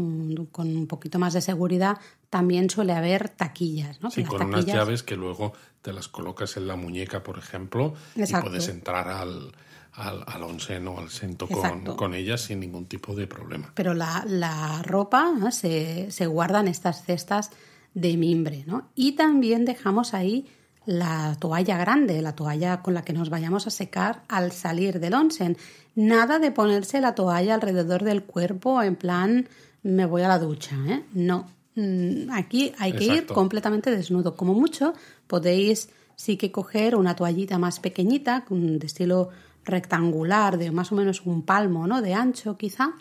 con un poquito más de seguridad, también suele haber taquillas. ¿no? Sí, con unas llaves que luego te las colocas en la muñeca, por ejemplo, y puedes entrar al, al, al onsen o al sento con, con, ellas sin ningún tipo de problema. Pero la, la ropa se, se guarda en estas cestas de mimbre, ¿no? Y también dejamos ahí la toalla grande, la toalla con la que nos vayamos a secar al salir del onsen. Nada de ponerse la toalla alrededor del cuerpo en plan me voy a la ducha, ¿eh? No. Mm, aquí hay que ir completamente desnudo. Como mucho podéis sí que coger una toallita más pequeñita, de estilo rectangular, de más o menos un palmo, ¿no? De ancho quizá,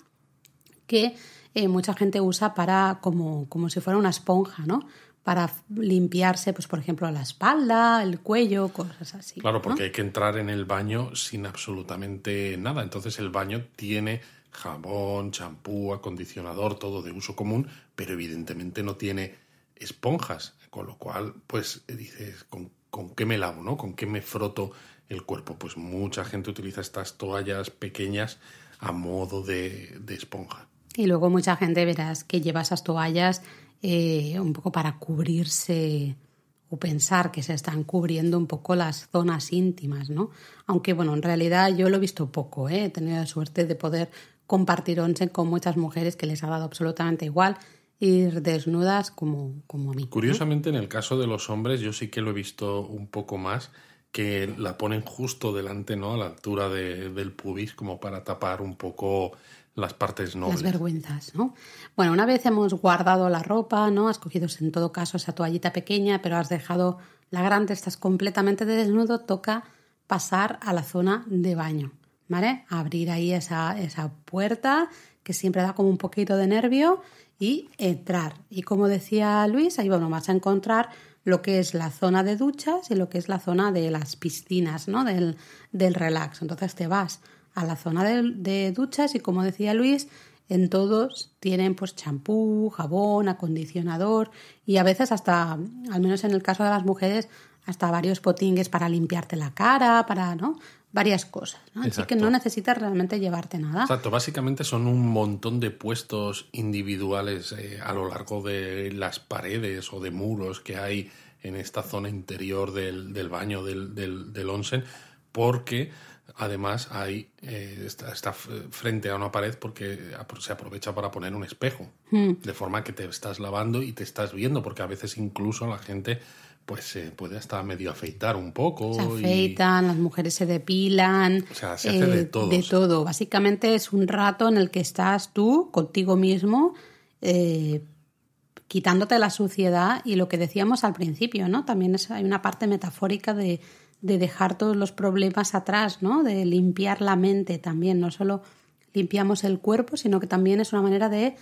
que eh, mucha gente usa para como, como si fuera una esponja, ¿no? Para limpiarse, pues por ejemplo, la espalda, el cuello, cosas así. Claro, porque hay que entrar en el baño sin absolutamente nada. Entonces el baño tiene jabón, champú, acondicionador, todo de uso común, pero evidentemente no tiene esponjas. Con lo cual, pues dices, ¿con, con qué me lavo, ¿no? Con qué me froto el cuerpo. Pues mucha gente utiliza estas toallas pequeñas a modo de, esponja. Y luego mucha gente verás que lleva esas toallas eh, un poco para cubrirse o pensar que se están cubriendo un poco las zonas íntimas, ¿no? Aunque bueno, en realidad yo lo he visto poco, ¿eh? he tenido la suerte de poder compartir once con muchas mujeres que les ha dado absolutamente igual ir desnudas como, como a mí. Curiosamente, en el caso de los hombres, yo sí que lo he visto un poco más, que la ponen justo delante, ¿no? A la altura del pubis, como para tapar un poco las partes nobles. Las vergüenzas, ¿no? Bueno, una vez hemos guardado la ropa, ¿no? Has cogido en todo caso esa toallita pequeña, pero has dejado la grande, estás completamente desnudo, toca pasar a la zona de baño, ¿vale? Abrir ahí esa, esa puerta que siempre da como un poquito de nervio y entrar. Y como decía Luis, ahí bueno, vas a encontrar lo que es la zona de duchas y lo que es la zona de las piscinas, ¿no? Del, del relax. Entonces te vas a la zona de, duchas y como decía Luis, en todos tienen pues champú, jabón, acondicionador y a veces hasta, al menos en el caso de las mujeres, hasta varios potingues para limpiarte la cara, para, ¿no? varias cosas. ¿no? Así que no necesitas realmente llevarte nada. Exacto, básicamente son un montón de puestos individuales eh, a lo largo de las paredes o de muros que hay en esta zona interior del, del baño del, del, del, onsen, porque además hay, eh, está, frente a una pared porque se aprovecha para poner un espejo, hmm. de forma que te estás lavando y te estás viendo, porque a veces incluso la gente pues se puede hasta medio afeitar un poco. Se afeitan, las mujeres se depilan. O sea, se hace de eh, todo. De todo. Básicamente es un rato en el que estás tú contigo mismo eh, quitándote la suciedad y lo que decíamos al principio, ¿no? También hay una parte metafórica de, de dejar todos los problemas atrás, ¿no? De limpiar la mente también. No solo limpiamos el cuerpo, sino que también es una manera de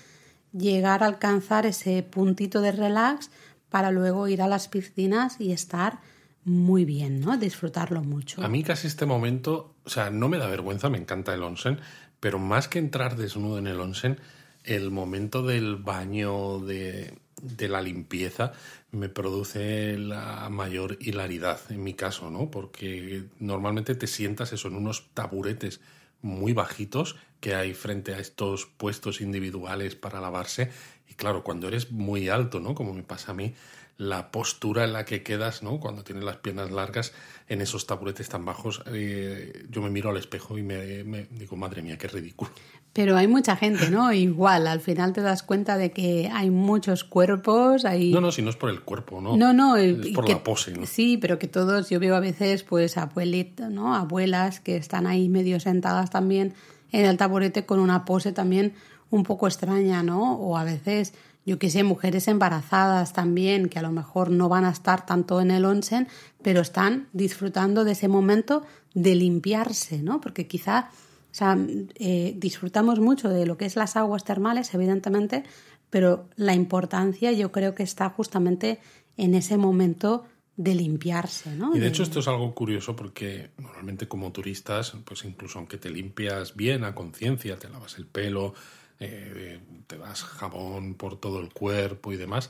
llegar a alcanzar ese puntito de relax para luego ir a las piscinas y estar muy bien, ¿no? Disfrutarlo mucho. A mí casi este momento, o sea, no me da vergüenza, me encanta el onsen, pero más que entrar desnudo en el onsen, el momento del baño, de, de la limpieza, me produce la mayor hilaridad en mi caso, ¿no? Porque normalmente te sientas eso en unos taburetes muy bajitos que hay frente a estos puestos individuales para lavarse y claro, cuando eres muy alto, ¿no? Como me pasa a mí, la postura en la que quedas, ¿no? Cuando tienes las piernas largas en esos taburetes tan bajos, eh, yo me miro al espejo y me, digo, madre mía, qué ridículo. Pero hay mucha gente, ¿no? Igual, al final te das cuenta de que hay muchos cuerpos, hay... No, no, si no es por el cuerpo, ¿no? No, no. Es por la pose, ¿no? Sí, pero que todos, yo veo a veces, pues, abuelitas, ¿no? Abuelas que están ahí medio sentadas también en el taburete con una pose también un poco extraña, ¿no? O a veces, yo qué sé, mujeres embarazadas también, que a lo mejor no van a estar tanto en el onsen, pero están disfrutando de ese momento de limpiarse, ¿no? Porque quizá, sea, eh, disfrutamos mucho de lo que es las aguas termales, evidentemente, pero la importancia yo creo que está justamente en ese momento de limpiarse, ¿no? Y de hecho esto es algo curioso porque normalmente como turistas, pues incluso aunque te limpias bien a conciencia, te lavas el pelo, eh, te das jabón por todo el cuerpo y demás,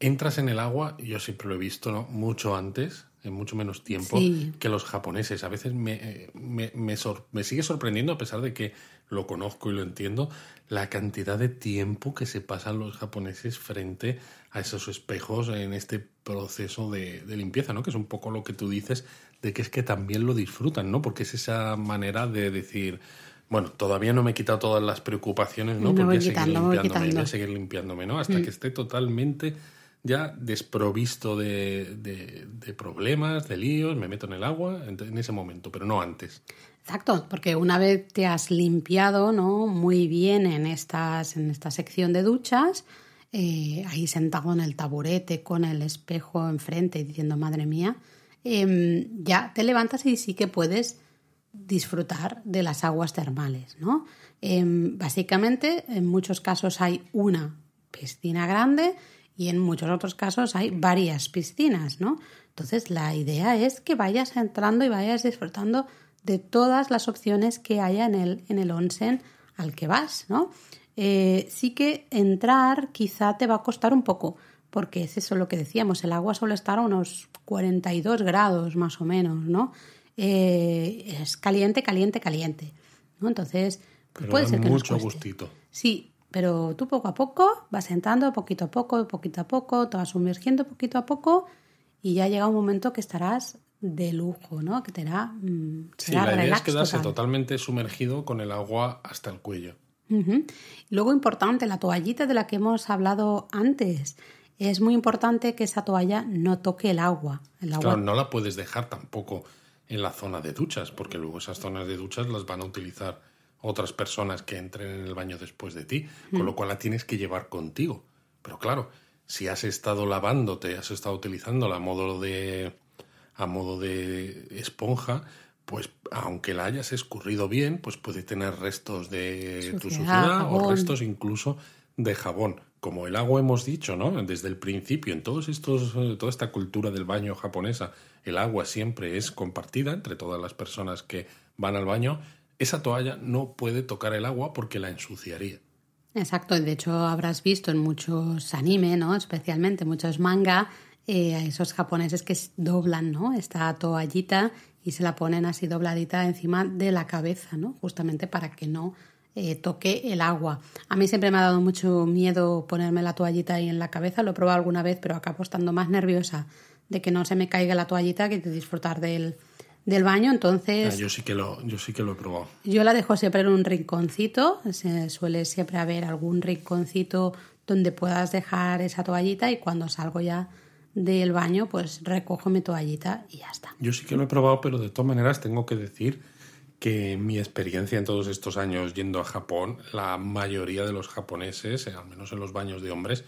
entras en el agua, yo siempre lo he visto ¿no? mucho antes, en mucho menos tiempo que los japoneses. A veces me, eh, me, me, me, sigue sorprendiendo, a pesar de que lo conozco y lo entiendo, la cantidad de tiempo que se pasan los japoneses frente a esos espejos en este proceso de, de, limpieza, ¿no? Que es un poco lo que tú dices, de que es que también lo disfrutan, ¿no? Porque es esa manera de decir, bueno, todavía no me he quitado todas las preocupaciones, ¿no? Porque voy limpiándome, voy a seguir limpiándome, ¿no? Hasta mm. que esté totalmente ya desprovisto de, de, problemas, de líos, me meto en el agua en, ese momento, pero no antes. Exacto, porque una vez te has limpiado, ¿no? Muy bien en estas, en esta sección de duchas, eh, ahí sentado en el taburete con el espejo enfrente diciendo, madre mía, em, ya te levantas y sí que puedes disfrutar de las aguas termales, ¿no? Em, básicamente, en muchos casos hay una piscina grande y en muchos otros casos hay varias piscinas, ¿no? Entonces, la idea es que vayas entrando y vayas disfrutando de todas las opciones que haya en el, en el onsen al que vas, ¿no? Eh, sí que entrar quizá te va a costar un poco, porque es eso lo que decíamos, el agua suele estar a unos 42 grados más o menos, ¿no? Eh, es caliente, caliente, caliente, ¿no? Entonces, pues puede ser que mucho nos cueste. gustito. Sí, pero tú poco a poco vas entrando, poquito a poco, poquito a poco, te vas sumergiendo poquito a poco y ya llega un momento que estarás de lujo, ¿no? Que te da, mm, Sí, la idea es quedarse total. totalmente sumergido con el agua hasta el cuello. Luego importante, la toallita de la que hemos hablado antes. Es muy importante que esa toalla no toque el agua. El agua Claro, no la puedes dejar tampoco en la zona de duchas, porque luego esas zonas de duchas las van a utilizar otras personas que entren en el baño después de ti, con lo cual la tienes que llevar contigo. Pero claro, si has estado lavándote, has estado utilizándola a modo de a modo de esponja, pues aunque la hayas escurrido bien, pues puede tener restos de tu Suciedad, o restos incluso de jabón. Como el agua hemos dicho, ¿no? Desde el principio, en todos estos, eh, toda esta cultura del baño japonesa, el agua siempre es compartida entre todas las personas que van al baño. Esa toalla no puede tocar el agua porque la ensuciaría. Exacto, de hecho habrás visto en muchos anime, ¿no? Especialmente muchos manga, eh, a esos japoneses que doblan, ¿no? Esta toallita y se la ponen así dobladita encima de la cabeza, ¿no? Justamente para que no eh, toque el agua. A mí siempre me ha dado mucho miedo ponerme la toallita ahí en la cabeza, lo he probado alguna vez, pero acabo estando más nerviosa de que no se me caiga la toallita que de disfrutar del, del baño, Ah, entonces... yo sí que lo, yo sí que lo he probado. Yo la dejo siempre en un rinconcito, se suele siempre haber algún rinconcito donde puedas dejar esa toallita y cuando salgo ya del baño pues recojo mi toallita y ya está. Yo sí que lo he probado, pero de todas maneras tengo que decir que mi experiencia en todos estos años yendo a Japón, la mayoría de los japoneses, eh, al menos en los baños de hombres,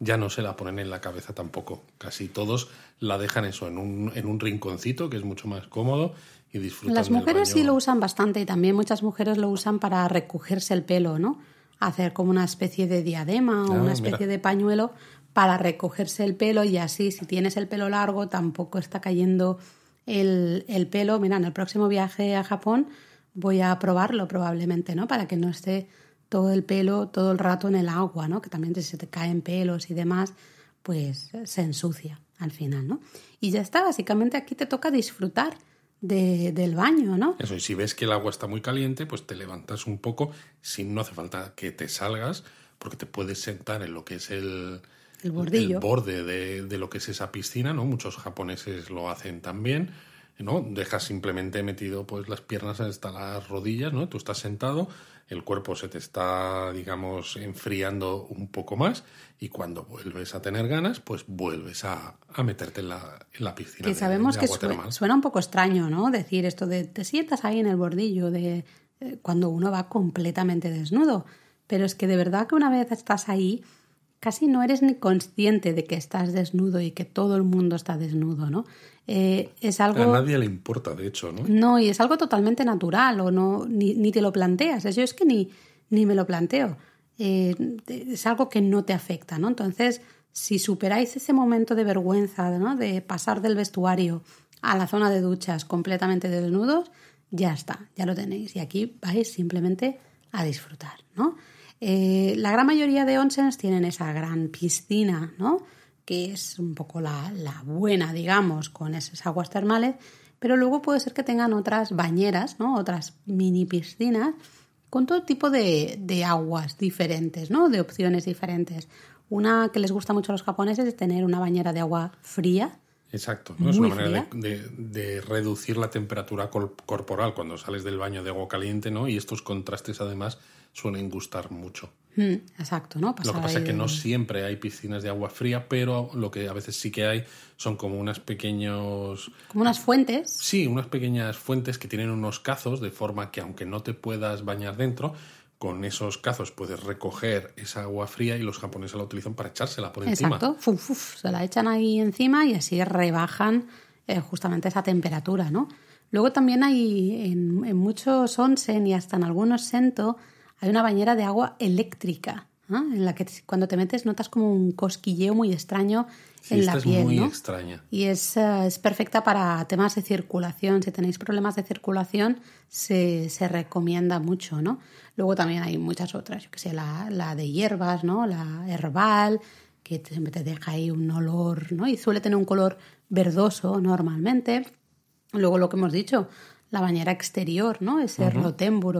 ya no se la ponen en la cabeza tampoco. Casi todos la dejan eso en un, en un rinconcito, que es mucho más cómodo, y disfrutan Las del mujeres sí lo usan bastante y también muchas mujeres lo usan para recogerse el pelo, ¿no? Hacer como una especie de diadema o Ah, una especie mira. de pañuelo para recogerse el pelo y así si tienes el pelo largo tampoco está cayendo el, el pelo. Mira, en el próximo viaje a Japón voy a probarlo probablemente, ¿no? Para que no esté todo el pelo todo el rato en el agua, ¿no? Que también si se te caen pelos y demás, pues se ensucia al final, ¿no? Y ya está, básicamente aquí te toca disfrutar de- del baño, ¿no? Eso, y si ves que el agua está muy caliente, pues te levantas un poco, si no hace falta que te salgas, porque te puedes sentar en lo que es el, El el borde de, de lo que es esa piscina, ¿no? Muchos japoneses lo hacen también, ¿no? Dejas simplemente metido pues las piernas hasta las rodillas, ¿no? Tú estás sentado, el cuerpo se te está, digamos, enfriando un poco más y cuando vuelves a tener ganas, pues vuelves a, a meterte en la, en la piscina. Que de- sabemos de que agua sue- termal. suena un poco extraño, ¿no? Decir esto de te sientas ahí en el bordillo de eh, cuando uno va completamente desnudo. Pero es que de verdad que una vez estás ahí, casi no eres ni consciente de que estás desnudo y que todo el mundo está desnudo, ¿no? Eh, es algo... A nadie le importa, de hecho, ¿no? No, y es algo totalmente natural, o no, ni, ni te lo planteas. Yo es que ni, ni me lo planteo. Eh, es algo que no te afecta, ¿no? Entonces, si superáis ese momento de vergüenza, ¿no? De pasar del vestuario a la zona de duchas completamente desnudos, ya está, ya lo tenéis. Y aquí vais simplemente a disfrutar, ¿no? Eh, la gran mayoría de onsens tienen esa gran piscina, ¿no? que es un poco la, la buena, digamos, con esas aguas termales, pero luego puede ser que tengan otras bañeras, ¿no? Otras mini piscinas con todo tipo de, de aguas diferentes, ¿no? De opciones diferentes. Una que les gusta mucho a los japoneses es tener una bañera de agua fría, Exacto, ¿no? es una manera de, de- de reducir la temperatura corporal cuando sales del baño de agua caliente, ¿no? Y estos contrastes además suelen gustar mucho. Mm, exacto, ¿no? Lo que pasa es que no siempre hay piscinas de agua fría, pero lo que a veces sí que hay son como unos pequeños Como unas fuentes. Sí, unas pequeñas fuentes que tienen unos cazos de forma que aunque no te puedas bañar dentro, con esos cazos puedes recoger esa agua fría y los japoneses la utilizan para echársela por encima. Exacto, fuf, fuf, se la echan ahí encima y así rebajan eh, justamente esa temperatura, ¿no? Luego también hay en, en muchos onsen y hasta en algunos sento hay una bañera de agua eléctrica, en la que cuando te metes notas como un cosquilleo muy extraño Sí, en esta la es piel, muy ¿no? extraña. Y es, eh, es perfecta para temas de circulación. Si tenéis problemas de circulación, se, se recomienda mucho, ¿no? Luego también hay muchas otras, yo que sé, la, la de hierbas, ¿no? La herbal, que siempre te deja ahí un olor, ¿no? Y suele tener un color verdoso normalmente. Luego lo que hemos dicho, la bañera exterior, ¿no? Ese uh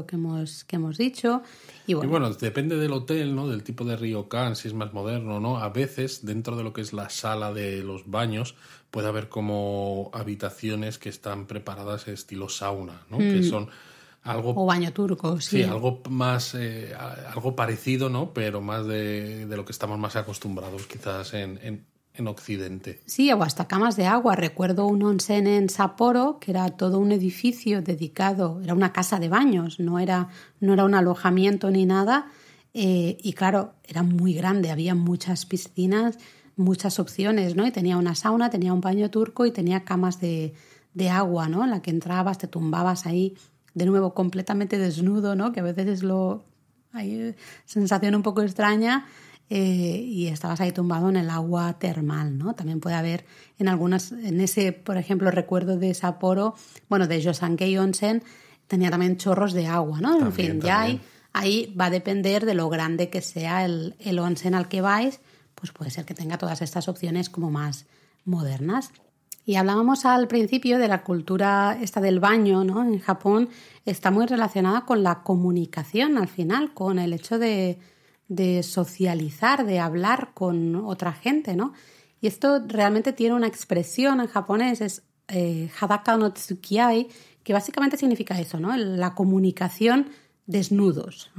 que hemos, que hemos dicho. Y bueno, depende del hotel, ¿no? Del tipo de ryokan, si es más moderno o no. A veces, dentro de lo que es la sala de los baños, puede haber como habitaciones que están preparadas estilo sauna, ¿no? Que mm. son algo... O baño turco, sí. Sí, algo más, eh, algo parecido, ¿no? Pero más de, de, lo que estamos más acostumbrados quizás en, en, en, Occidente. Sí, o hasta camas de agua. Recuerdo un onsen en Sapporo, que era todo un edificio dedicado, era una casa de baños, no era, no era un alojamiento ni nada. Eh, y claro, era muy grande, había muchas piscinas, muchas opciones, ¿no? Y tenía una sauna, tenía un baño turco y tenía camas de, de agua, ¿no? En la que entrabas, te tumbabas ahí de nuevo completamente desnudo, ¿no? Que a veces es lo hay sensación un poco extraña eh, y estabas ahí tumbado en el agua termal, ¿no? También puede haber en algunas, en ese, por ejemplo, recuerdo de Sapporo, bueno, de Yosankei Onsen, tenía también chorros de agua, ¿no? en fin, ya hay, ahí va a depender de lo grande que sea el, el onsen al que vais, pues puede ser que tenga todas estas opciones como más modernas. Y hablábamos al principio de la cultura esta del baño, ¿no? En Japón está muy relacionada con la comunicación al final, con el hecho de, socializar, de hablar con otra gente, ¿no? Y esto realmente tiene una expresión en japonés, es eh, hadaka no tsukiai, que básicamente significa eso, ¿no? La comunicación desnudos.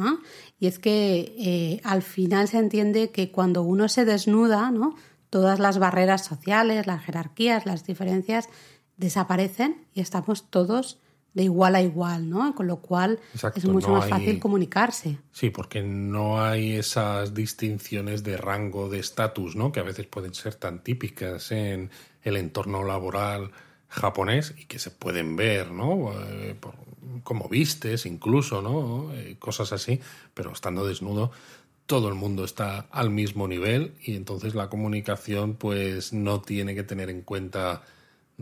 Y es que eh, al final se entiende que cuando uno se desnuda, ¿no? todas las barreras sociales, las jerarquías, las diferencias desaparecen y estamos todos de igual a igual, ¿no? Con lo cual es mucho más fácil comunicarse. Sí, porque no hay esas distinciones de rango, de estatus, ¿no? Que a veces pueden ser tan típicas en el entorno laboral japonés y que se pueden ver, ¿no? Eh, como vistes incluso, ¿no? Eh, cosas así, pero estando desnudo todo el mundo está al mismo nivel y entonces la comunicación pues no tiene que tener en cuenta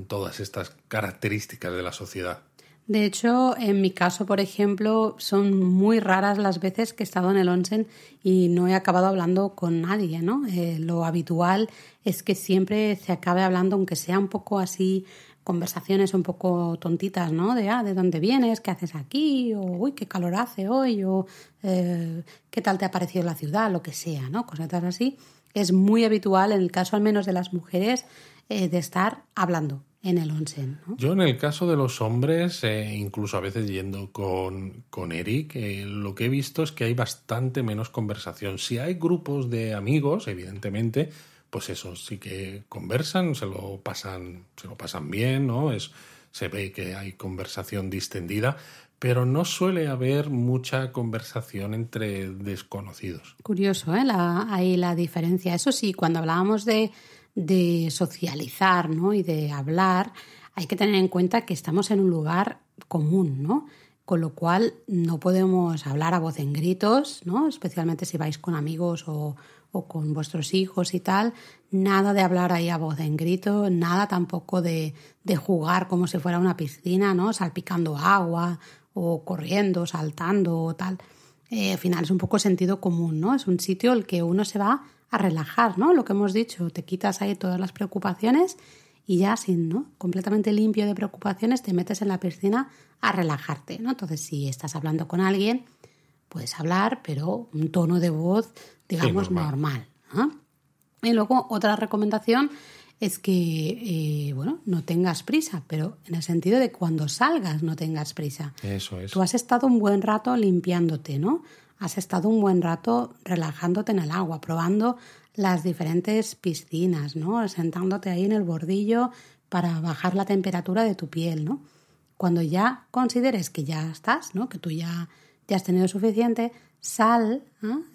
todas estas características de la sociedad. De hecho, en mi caso, por ejemplo, son muy raras las veces que he estado en el onsen y no he acabado hablando con nadie, ¿no? Eh, lo habitual es que siempre se acabe hablando, aunque sea un poco así conversaciones un poco tontitas, ¿no? De, ah, ¿de dónde vienes? ¿Qué haces aquí? O, uy, qué calor hace hoy, o eh, qué tal te ha parecido la ciudad, lo que sea, ¿no? Cosas así. Es muy habitual, en el caso al menos de las mujeres, eh, de estar hablando en el onsen. Yo en el caso de los hombres, eh, incluso a veces yendo con, con Eric, lo que he visto es que hay bastante menos conversación. Si hay grupos de amigos, evidentemente, pues eso, sí que conversan, se lo pasan, se lo pasan bien, ¿no? Es, se ve que hay conversación distendida, pero no suele haber mucha conversación entre desconocidos. Curioso, ¿eh? La, ahí la diferencia. Eso sí, cuando hablábamos de, de socializar, ¿no? Y de hablar, hay que tener en cuenta que estamos en un lugar común, ¿no? Con lo cual no podemos hablar a voz en gritos, ¿no? Especialmente si vais con amigos o, o con vuestros hijos y tal, nada de hablar ahí a voz en grito, nada tampoco de, de jugar como si fuera una piscina, ¿no? Salpicando agua o corriendo, saltando o tal. Eh, al final es un poco sentido común, ¿no? Es un sitio el que uno se va a relajar, ¿no? Lo que hemos dicho, te quitas ahí todas las preocupaciones y ya sin, ¿no? Completamente limpio de preocupaciones, te metes en la piscina a relajarte, ¿no? Entonces, si estás hablando con alguien, puedes hablar, pero un tono de voz digamos, normal. Y luego otra recomendación es que, eh, bueno, no tengas prisa, pero en el sentido de cuando salgas no tengas prisa. Eso es. Tú has estado un buen rato limpiándote, ¿no? Has estado un buen rato relajándote en el agua, probando las diferentes piscinas, ¿no? Sentándote ahí en el bordillo para bajar la temperatura de tu piel, ¿no? Cuando ya consideres que ya estás, ¿no? Que tú ya, ya has tenido suficiente, sal,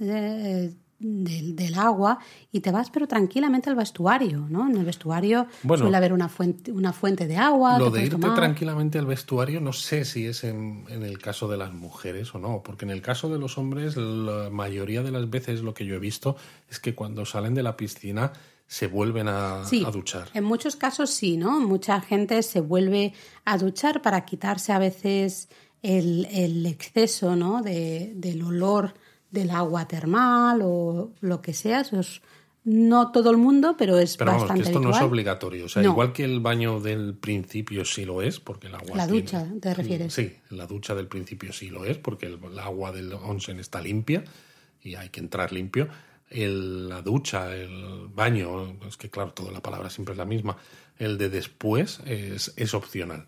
eh, del, agua y te vas pero tranquilamente al vestuario, ¿no? En el vestuario suele haber una fuente, una fuente de agua. Lo de irte tranquilamente al vestuario no sé si es en, el caso de las mujeres o no, porque en el caso de los hombres la mayoría de las veces lo que yo he visto es que cuando salen de la piscina se vuelven a, duchar. En muchos casos sí, ¿no? Mucha gente se vuelve a duchar para quitarse a veces el, el exceso, ¿no? De, del olor del agua termal o lo que sea, esos no todo el mundo, pero es Pero vamos, bastante que esto no es habitual. obligatorio. O sea, No. igual que el baño del principio sí lo es, porque el agua. La tiene- ducha, ¿te refieres? Sí, la ducha del principio sí lo es, porque el, el agua del onsen está limpia y hay que entrar limpio. El- la ducha, el baño, es que claro, toda la palabra siempre es la misma. El de después es, es opcional.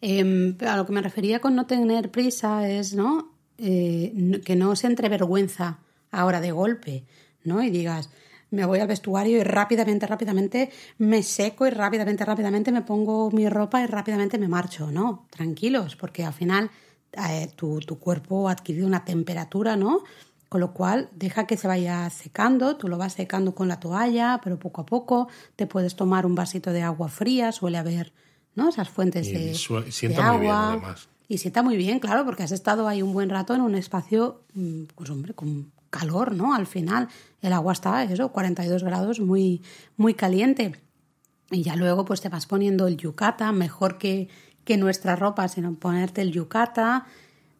Pero a lo que me refería con no tener prisa es, ¿no? Eh, que no se entre vergüenza ahora de golpe, ¿no? Y digas, me voy al vestuario y rápidamente, rápidamente me seco y rápidamente, rápidamente me pongo mi ropa y rápidamente me marcho. No, tranquilos, porque al final eh, tu, tu cuerpo ha adquirido una temperatura, ¿no? Con lo cual, deja que se vaya secando, tú lo vas secando con la toalla, pero poco a poco te puedes tomar un vasito de agua fría, suele haber, ¿no? Esas fuentes Y de, su- de sienta muy bien, agua. además. Y sienta muy bien, claro, porque has estado ahí un buen rato en un espacio, mm, pues hombre, con calor, ¿no? Al final el agua está, eso, 42 grados, muy, muy caliente. Y ya luego pues te vas poniendo el yucata, mejor que, que nuestra ropa, sino ponerte el yucata,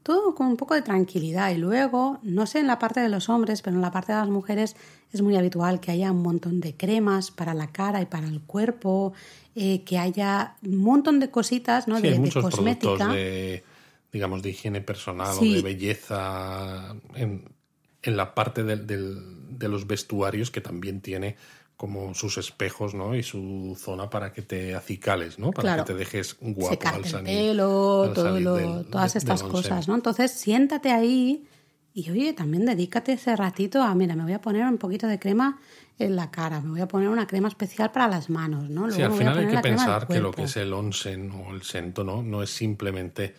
todo con un poco de tranquilidad. Y luego, no sé en la parte de los hombres, pero en la parte de las mujeres es muy habitual que haya un montón de cremas para la cara y para el cuerpo, eh, que haya un montón de cositas, ¿no? Sí, de, hay de muchos cosmética. productos de, digamos, de higiene personal Sí. o de belleza en, en la parte del- del- de los vestuarios que también tiene como sus espejos, ¿no? Y su zona para que te acicales, ¿no? Para Claro. que te dejes guapo secarte al el salir. pelo, al todo salir lo- del- todas estas del cosas, ¿no? Entonces, siéntate ahí y oye, también dedícate ese ratito a, mira, me voy a poner un poquito de crema en la cara, me voy a poner una crema especial para las manos, ¿no? Luego Sí, al final hay que pensar que lo que es el onsen o el sento, ¿no? No es simplemente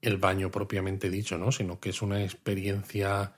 el baño propiamente dicho, ¿no? Sino que es una experiencia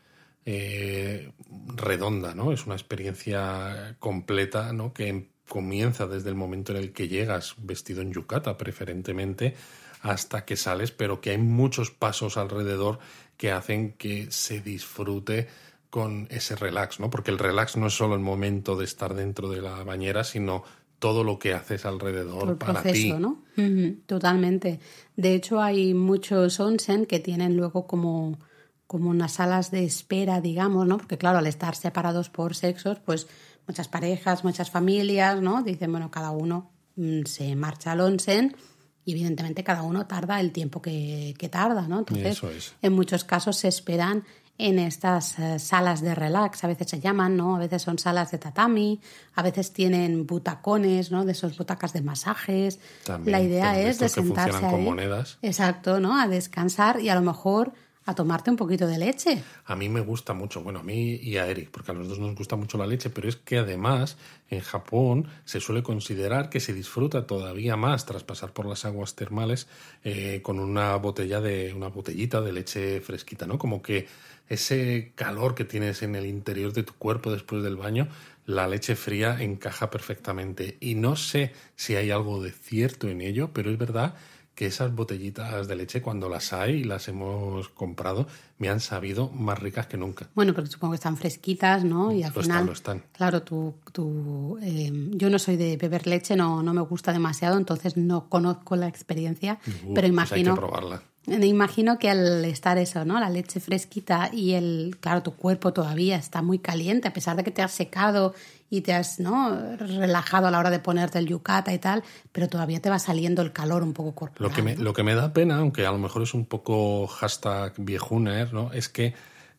eh, redonda, ¿no? Es una experiencia completa, ¿no? Que em- comienza desde el momento en el que llegas vestido en yucata, preferentemente, hasta que sales, pero que hay muchos pasos alrededor que hacen que se disfrute con ese relax, ¿no? Porque el relax no es solo el momento de estar dentro de la bañera, sino todo lo que haces alrededor Todo el para proceso, ti. totalmente. De hecho, hay muchos onsen que tienen luego como, como unas salas de espera, digamos, ¿no? Porque claro, al estar separados por sexos, pues muchas parejas, muchas familias, ¿no? Dicen, bueno, cada uno mm, se marcha al onsen y evidentemente cada uno tarda el tiempo que, que tarda, ¿no? Entonces, Eso es. en muchos casos se esperan en estas eh, salas de relax, a veces se llaman, ¿no? A veces son salas de tatami, a veces tienen butacones, ¿no? De esos butacas de masajes. También, la idea es de sentarse funcionan con ahí. monedas. Exacto, ¿no? A descansar y a lo mejor a tomarte un poquito de leche. A mí me gusta mucho, bueno, a mí y a Eric, porque a los dos nos gusta mucho la leche, pero es que además en Japón se suele considerar que se disfruta todavía más tras pasar por las aguas termales eh, con una botella de una botellita de leche fresquita, ¿no? Como que ese calor que tienes en el interior de tu cuerpo después del baño, la leche fría encaja perfectamente. Y no sé si hay algo de cierto en ello, pero es verdad que esas botellitas de leche, cuando las hay y las hemos comprado, me han sabido más ricas que nunca. Bueno, porque supongo que están fresquitas, ¿no? Y al Lo final, están, lo están. claro, tú, tú, eh, yo no soy de beber leche, no, no me gusta demasiado, entonces no conozco la experiencia, Uh, pero pues imagino, hay que probarla. me imagino que al estar eso, ¿no? La leche fresquita y el, claro, tu cuerpo todavía está muy caliente, a pesar de que te has secado y te has, ¿no? Relajado a la hora de ponerte el yucata y tal, pero todavía te va saliendo el calor un poco corporal. Lo que, me, ¿no? lo que me da pena, aunque a lo mejor es un poco hashtag viejuner, ¿no? Es que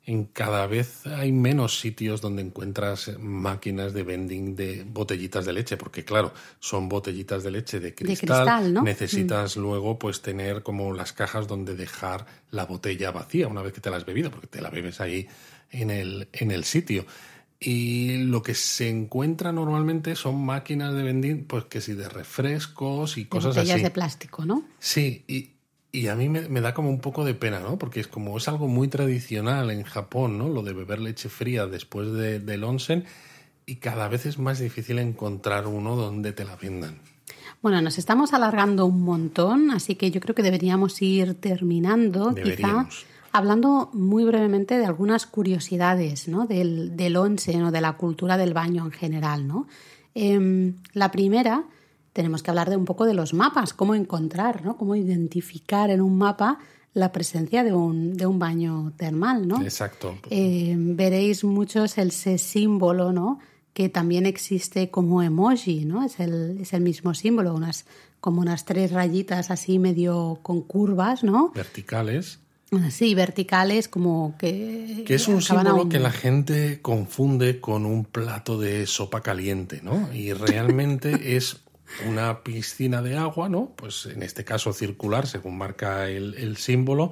en cada vez hay menos sitios donde encuentras máquinas de vending de botellitas de leche, porque claro, son botellitas de leche de cristal. cristal, ¿no? Necesitas luego pues tener como las cajas donde dejar la botella vacía una vez que te la has bebido, porque te la bebes ahí en el, en el sitio. Y lo que se encuentra normalmente son máquinas de vending, pues que sí, de refrescos y cosas botellas así. de plástico, ¿no? Sí, y, y a mí me, me da como un poco de pena, ¿no? Porque es como es algo muy tradicional en Japón, ¿no? Lo de beber leche fría después de- del onsen y cada vez es más difícil encontrar uno donde te la vendan. Bueno, nos estamos alargando un montón, así que yo creo que deberíamos ir terminando, quizá Deberíamos. Hablando muy brevemente de algunas curiosidades ¿no? del, del onsen o de la cultura del baño en general. ¿no? Em, la primera, tenemos que hablar de un poco de los mapas, cómo encontrar, ¿no? cómo identificar en un mapa la presencia de un, de un baño termal. ¿no? Exacto. Eh, veréis muchos el ese símbolo, ¿no? que también existe como emoji, ¿no? Es el, es el mismo símbolo, unas, como unas tres rayitas así medio con curvas, ¿no? Verticales. Sí, verticales, como que. Que es un símbolo que la gente confunde con un plato de sopa caliente, ¿no? Y realmente es una piscina de agua, ¿no? Pues en este caso circular, según marca el, el símbolo,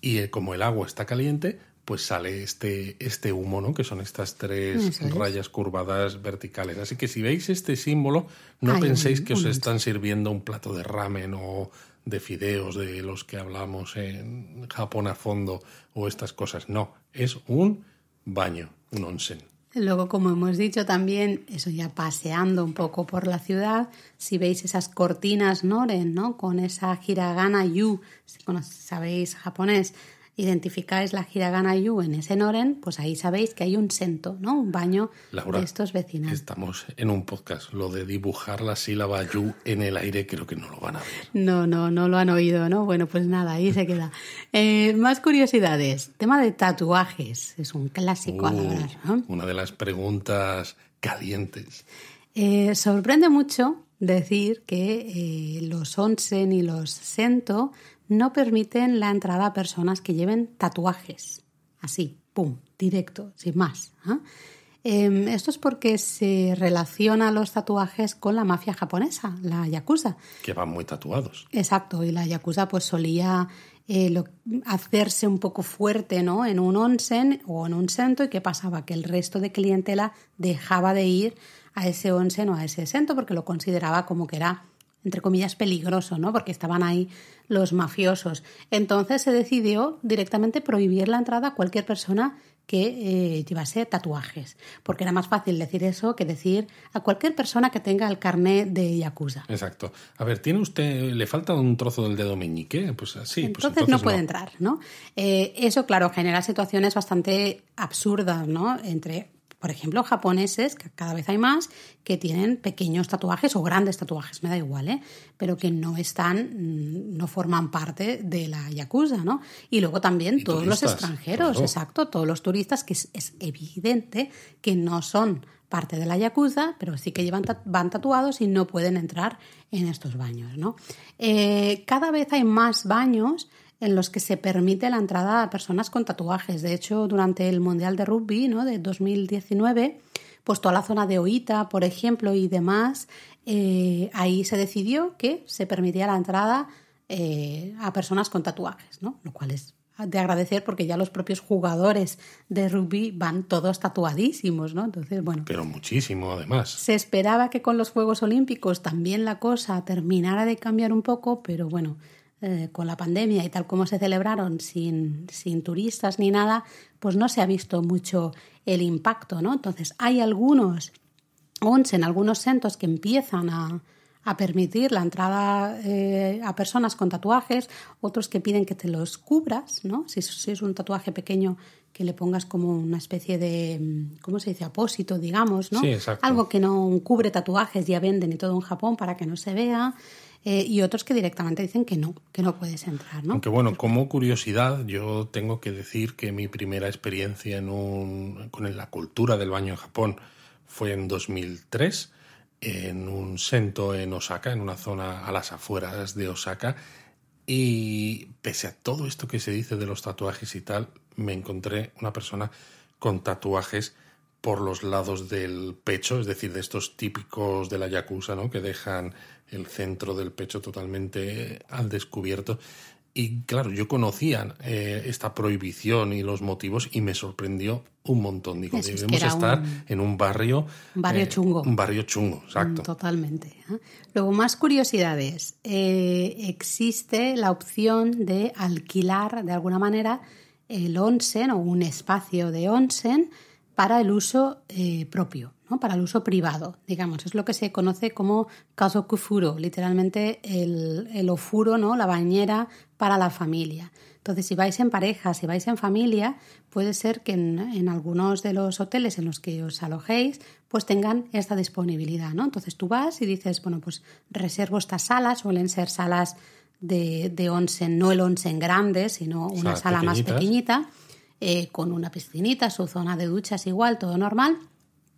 y eh, como el agua está caliente, pues sale este, este humo, ¿no? Que son estas tres rayas curvadas verticales. Así que si veis este símbolo, no penséis que os están sirviendo un plato de ramen o de fideos de los que hablamos en Japón a fondo o estas cosas. No, es un baño, un onsen. Luego, como hemos dicho también, eso ya paseando un poco por la ciudad, si veis esas cortinas Noren, ¿no? Con esa hiragana yu, si sabéis japonés, identificáis la hiragana yu en ese noren, pues ahí sabéis que hay un sento, ¿no? Un baño de estos vecinos. Estamos en un podcast. Lo de dibujar la sílaba yu en el aire creo que no lo van a ver. No, no, no lo han oído, ¿no? Bueno, pues nada, ahí se queda. Eh, más curiosidades. Tema de tatuajes. Es un clásico a la uh, ¿no? Una de las preguntas calientes. Eh, sorprende mucho decir que eh, los onsen y los sento no permiten la entrada a personas que lleven tatuajes. Así, pum, directo, sin más. Em, esto es porque se relaciona los tatuajes con la mafia japonesa, la yakuza. Que van muy tatuados. Exacto, y la yakuza pues solía eh, hacerse un poco fuerte ¿no? en un onsen o en un sento y qué pasaba, que el resto de clientela dejaba de ir a ese onsen o a ese sento porque lo consideraba como que era entre comillas, peligroso, ¿no? Porque estaban ahí los mafiosos. Entonces se decidió directamente prohibir la entrada a cualquier persona que eh, llevase tatuajes, porque era más fácil decir eso que decir a cualquier persona que tenga el carnet de Yakuza. Exacto. A ver, ¿tiene usted, le falta un trozo del dedo meñique? Pues sí. Entonces, pues entonces no puede entrar, ¿no? Eh, eso, claro, genera situaciones bastante absurdas, ¿no? Entre por ejemplo, japoneses, que cada vez hay más, que tienen pequeños tatuajes o grandes tatuajes, me da igual, ¿eh? pero que no están, mm, no forman parte de la yakuza, ¿no? Y luego también todos los extranjeros, exacto, todos los turistas, que es, evidente que no son parte de la yakuza, pero sí que llevan van tatuados y no pueden entrar en estos baños, ¿no? Eh, cada vez hay más baños en los que se permite la entrada a personas con tatuajes. De hecho, durante el Mundial de Rugby ¿no? de 2019, pues toda la zona de Oita, por ejemplo, y demás, eh, ahí se decidió que se permitía la entrada eh, a personas con tatuajes, ¿no? lo cual es de agradecer porque ya los propios jugadores de rugby van todos tatuadísimos, ¿no? Entonces, bueno. Pero muchísimo, además. Se esperaba que con los Juegos Olímpicos también la cosa terminara de cambiar un poco, pero bueno, eh, con la pandemia y tal como se celebraron sin, sin turistas ni nada, pues no se ha visto mucho el impacto, ¿no? Entonces hay algunos onsen, algunos centros que empiezan a, a permitir la entrada eh, a personas con tatuajes, otros que piden que te los cubras, ¿no? Si, si, es un tatuaje pequeño, que le pongas como una especie de, ¿cómo se dice? Apósito, digamos, ¿no? Sí, exacto. Algo que no cubre tatuajes, ya venden y todo en Japón para que no se vea. Eh, y otros que directamente dicen que no, que no puedes entrar. ¿no? Aunque bueno, como curiosidad, yo tengo que decir que mi primera experiencia en un, con la cultura del baño en Japón fue en 2003, en un sento en Osaka, en una zona a las afueras de Osaka. Y pese a todo esto que se dice de los tatuajes y tal, me encontré una persona con tatuajes por los lados del pecho, es decir, de estos típicos de la yakuza, ¿no? Que dejan el centro del pecho totalmente al descubierto. Y claro, yo conocía eh, esta prohibición y los motivos y me sorprendió un montón. Digo, debemos estar en un barrio... Un barrio eh, chungo. Un barrio chungo, exacto. Totalmente. ¿eh? Luego, más curiosidades. existe la opción de alquilar, de alguna manera, el onsen o un espacio de onsen para el uso propio, ¿no? para el uso privado, digamos. Es lo que se conoce como kazokufuro, literalmente el, el, ofuro, ¿no? la bañera para la familia. Entonces, si vais en pareja, si vais en familia, puede ser que en, algunos de los hoteles en los que os alojéis, pues tengan esta disponibilidad, ¿no? Entonces tú vas y dices, bueno, pues reservo estas salas, suelen ser salas de, de onsen, no el onsen grande, sino una sala más pequeñita eh, con una piscinita, su zona de duchas igual, todo normal.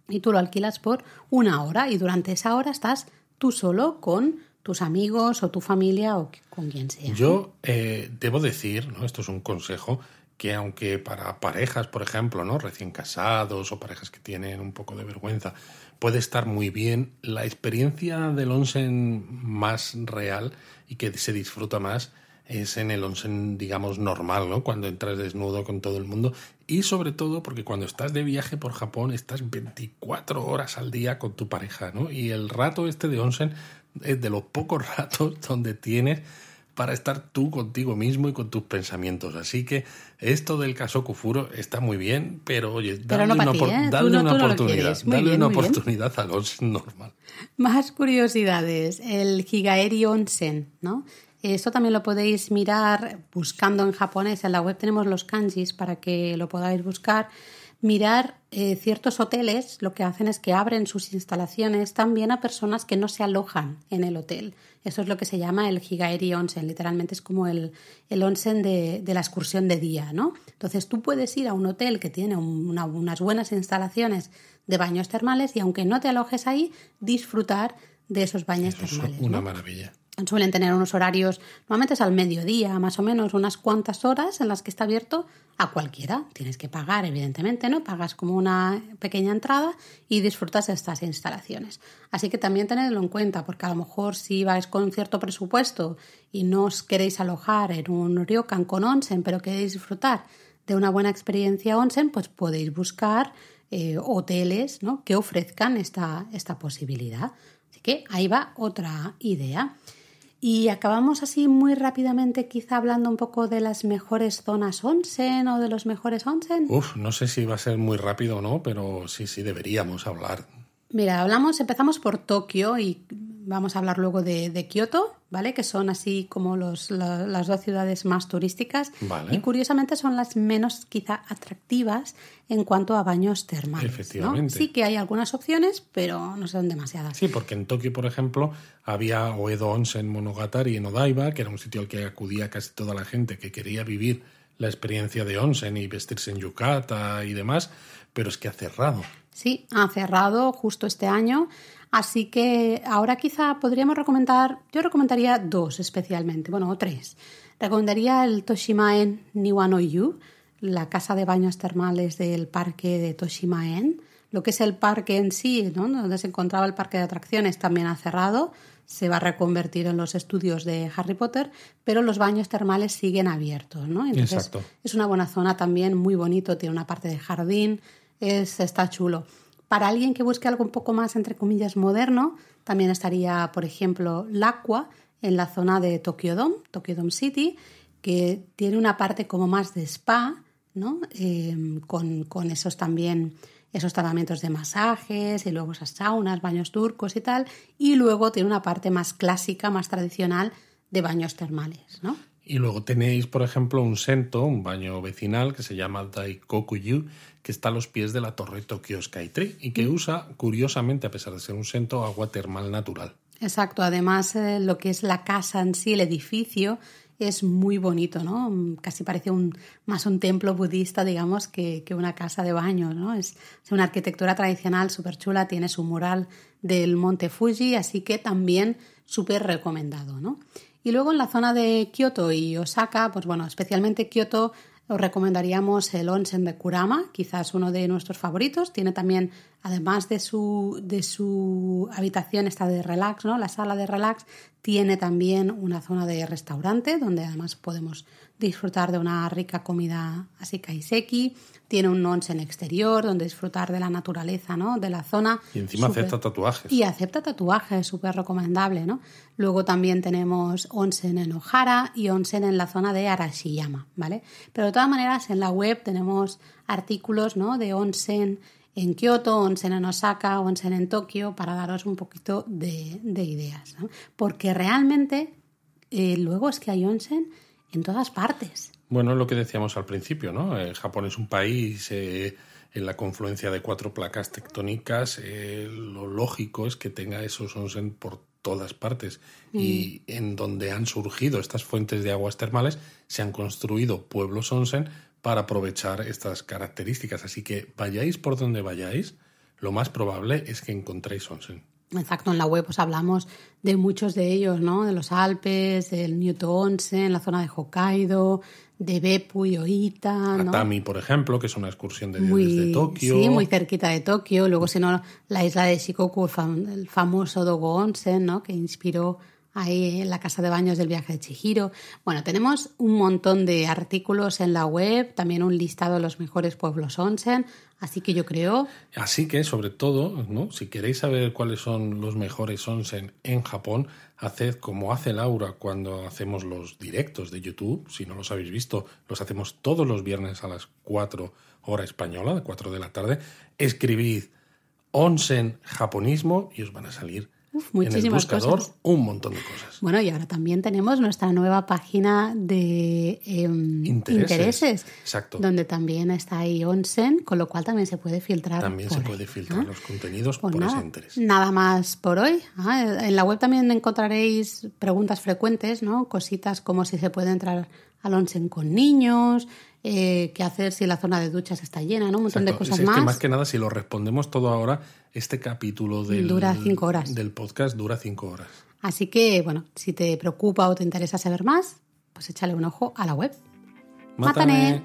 Y tú lo alquilas por una hora y durante esa hora estás tú solo con tus amigos o tu familia o con quien sea. Yo eh, debo decir, ¿no? esto es un consejo, que aunque para parejas, por ejemplo, ¿no? recién casados o parejas que tienen un poco de vergüenza, puede estar muy bien, la experiencia del onsen más real y que se disfruta más es en el onsen, digamos, normal, ¿no? Cuando entras desnudo con todo el mundo. Y sobre todo porque cuando estás de viaje por Japón estás 24 horas al día con tu pareja, ¿no? Y el rato este de onsen es de los pocos ratos donde tienes para estar tú contigo mismo y con tus pensamientos. Así que esto del caso Kufuro está muy bien, pero oye, dale una, oportunidad, dale una oportunidad al onsen normal. Más curiosidades, el Higaeri Onsen, ¿no? Esto también lo podéis mirar buscando en japonés. En la web tenemos los kanjis para que lo podáis buscar. Mirar eh, ciertos hoteles lo que hacen es que abren sus instalaciones también a personas que no se alojan en el hotel. Eso es lo que se llama el Higaeri Onsen. Literalmente es como el, el onsen de, la excursión de día, ¿no? Entonces tú puedes ir a un hotel que tiene unas buenas instalaciones de baños termales y aunque no te alojes ahí, disfrutar de esos baños termales. una maravilla. Suelen tener unos horarios, normalmente es al mediodía, más o menos, unas cuantas horas en las que está abierto a cualquiera. Tienes que pagar, evidentemente, ¿no? Pagas como una pequeña entrada y disfrutas de estas instalaciones. Así que también tenedlo en cuenta, porque a lo mejor si vais con cierto presupuesto y no os queréis alojar en un ryokan con onsen, pero queréis disfrutar de una buena experiencia onsen, pues podéis buscar eh, hoteles ¿no? que ofrezcan esta, esta posibilidad. Así que ahí va otra idea. Y acabamos así muy rápidamente, quizá hablando un poco de las mejores zonas onsen o de los mejores onsen. Uf, no sé si va a ser muy rápido o no, pero sí, sí, deberíamos hablar. Mira, hablamos, empezamos por Tokio y vamos a hablar luego de, de Kioto, ¿vale? Que son así como los, las dos ciudades más turísticas. Y curiosamente son las menos quizá atractivas en cuanto a baños termales. Efectivamente. Sí que hay algunas opciones, pero no son demasiadas. Sí, porque en Tokio, por ejemplo, había Oedo Onsen Monogatari en Odaiba, que era un sitio al que acudía casi toda la gente que quería vivir la experiencia de onsen y vestirse en yukata y demás, pero es que ha cerrado. Sí, ha cerrado justo este año. Así que ahora quizá podríamos recomendar, yo recomendaría dos especialmente, bueno, o tres. Recomendaría el Toshimaen Niwanoyu, la casa de baños termales del parque de Toshimaen. Lo que es el parque en sí, ¿no? donde se encontraba el parque de atracciones, también ha cerrado. Se va a reconvertir en los estudios de Harry Potter, pero los baños termales siguen abiertos. ¿no? Entonces, Es una buena zona también, muy bonito, tiene una parte de jardín, es, está chulo. Para alguien que busque algo un poco más, entre comillas, moderno, también estaría, por ejemplo, L'Aqua en la zona de Tokyo Dome, Tokyo Dome City, que tiene una parte como más de spa, ¿no? Em, con, esos también esos tratamientos de masajes y luego esas saunas, baños turcos y tal, y luego tiene una parte más clásica, más tradicional de baños termales, ¿no? Y luego tenéis, por ejemplo, un sento, un baño vecinal que se llama Daikokuyu, que está a los pies de la torre Tokyo Skytree y que mm. usa, curiosamente, a pesar de ser un sento, agua termal natural. Exacto, además eh, lo que es la casa en sí, el edificio, es muy bonito, ¿no? Casi parece un, más un templo budista, digamos, que, una casa de baño, ¿no? Es, es una arquitectura tradicional súper chula, tiene su mural del monte Fuji, así que también súper recomendado, ¿no? Y luego en la zona de Kioto y Osaka, pues bueno, especialmente Kioto os recomendaríamos el onsen de Kurama, quizás uno de nuestros favoritos. Tiene también, además de su, de su habitación esta de relax, ¿no? la sala de relax, tiene también una zona de restaurante donde además podemos disfrutar de una rica comida así kaiseki tiene un onsen exterior donde disfrutar de la naturaleza, ¿no? De la zona. Y encima acepta tatuajes. Y acepta tatuajes, súper recomendable, ¿no? Luego también tenemos onsen en Ohara y onsen en la zona de Arashiyama, ¿vale? Pero de todas maneras en la web tenemos artículos, ¿no? De onsen en Kioto, onsen en Osaka, onsen en Tokio, para daros un poquito de, ideas, ¿no? Porque realmente eh, luego es que hay onsen en todas partes. Bueno, lo que decíamos al principio, ¿no? Eh, Japón es un país eh, en la confluencia de cuatro placas tectónicas. Eh, lo lógico es que tenga esos onsen por todas partes. Y mm. en donde han surgido estas fuentes de aguas termales, se han construido pueblos onsen para aprovechar estas características. Así que vayáis por donde vayáis, lo más probable es que encontréis onsen. Exacto, en la web pues hablamos de muchos de ellos, ¿no? De los Alpes, del Newton Onsen, la zona de Hokkaido, de Beppu y Oita, Atami, por ejemplo, que es una excursión de desde Tokio. Sí, muy cerquita de Tokio. Luego, si no, la isla de Shikoku, el famoso Dogo Onsen, ¿no? Que inspiró ahí en la casa de baños del viaje de Chihiro. Bueno, tenemos un montón de artículos en la web, también un listado de los mejores pueblos onsen, así que yo creo... Así que, sobre todo, ¿no? si queréis saber cuáles son los mejores onsen en Japón, haced como hace Laura cuando hacemos los directos de YouTube, si no los habéis visto, los hacemos todos los viernes a las 4 hora española, de 4 de la tarde, escribid onsen japonismo y os van a salir muchísimas en el buscador, cosas. un montón de cosas. Bueno, y ahora también tenemos nuestra nueva página de em, intereses, Exacto. donde también está ahí Onsen, con lo cual también se puede filtrar. También se puede filtrar los contenidos pues por ese interés. Nada más por hoy. Ah, en la web también encontraréis preguntas frecuentes, ¿no? Cositas como si se puede entrar al Onsen con niños, eh, qué hacer si la zona de duchas está llena, ¿no? Un montón de cosas es más. Que más que nada, si lo respondemos todo ahora, este capítulo del, dura cinco horas. del podcast dura cinco horas. Así que, bueno, si te preocupa o te interesa saber más, pues échale un ojo a la web. ¡Mátane!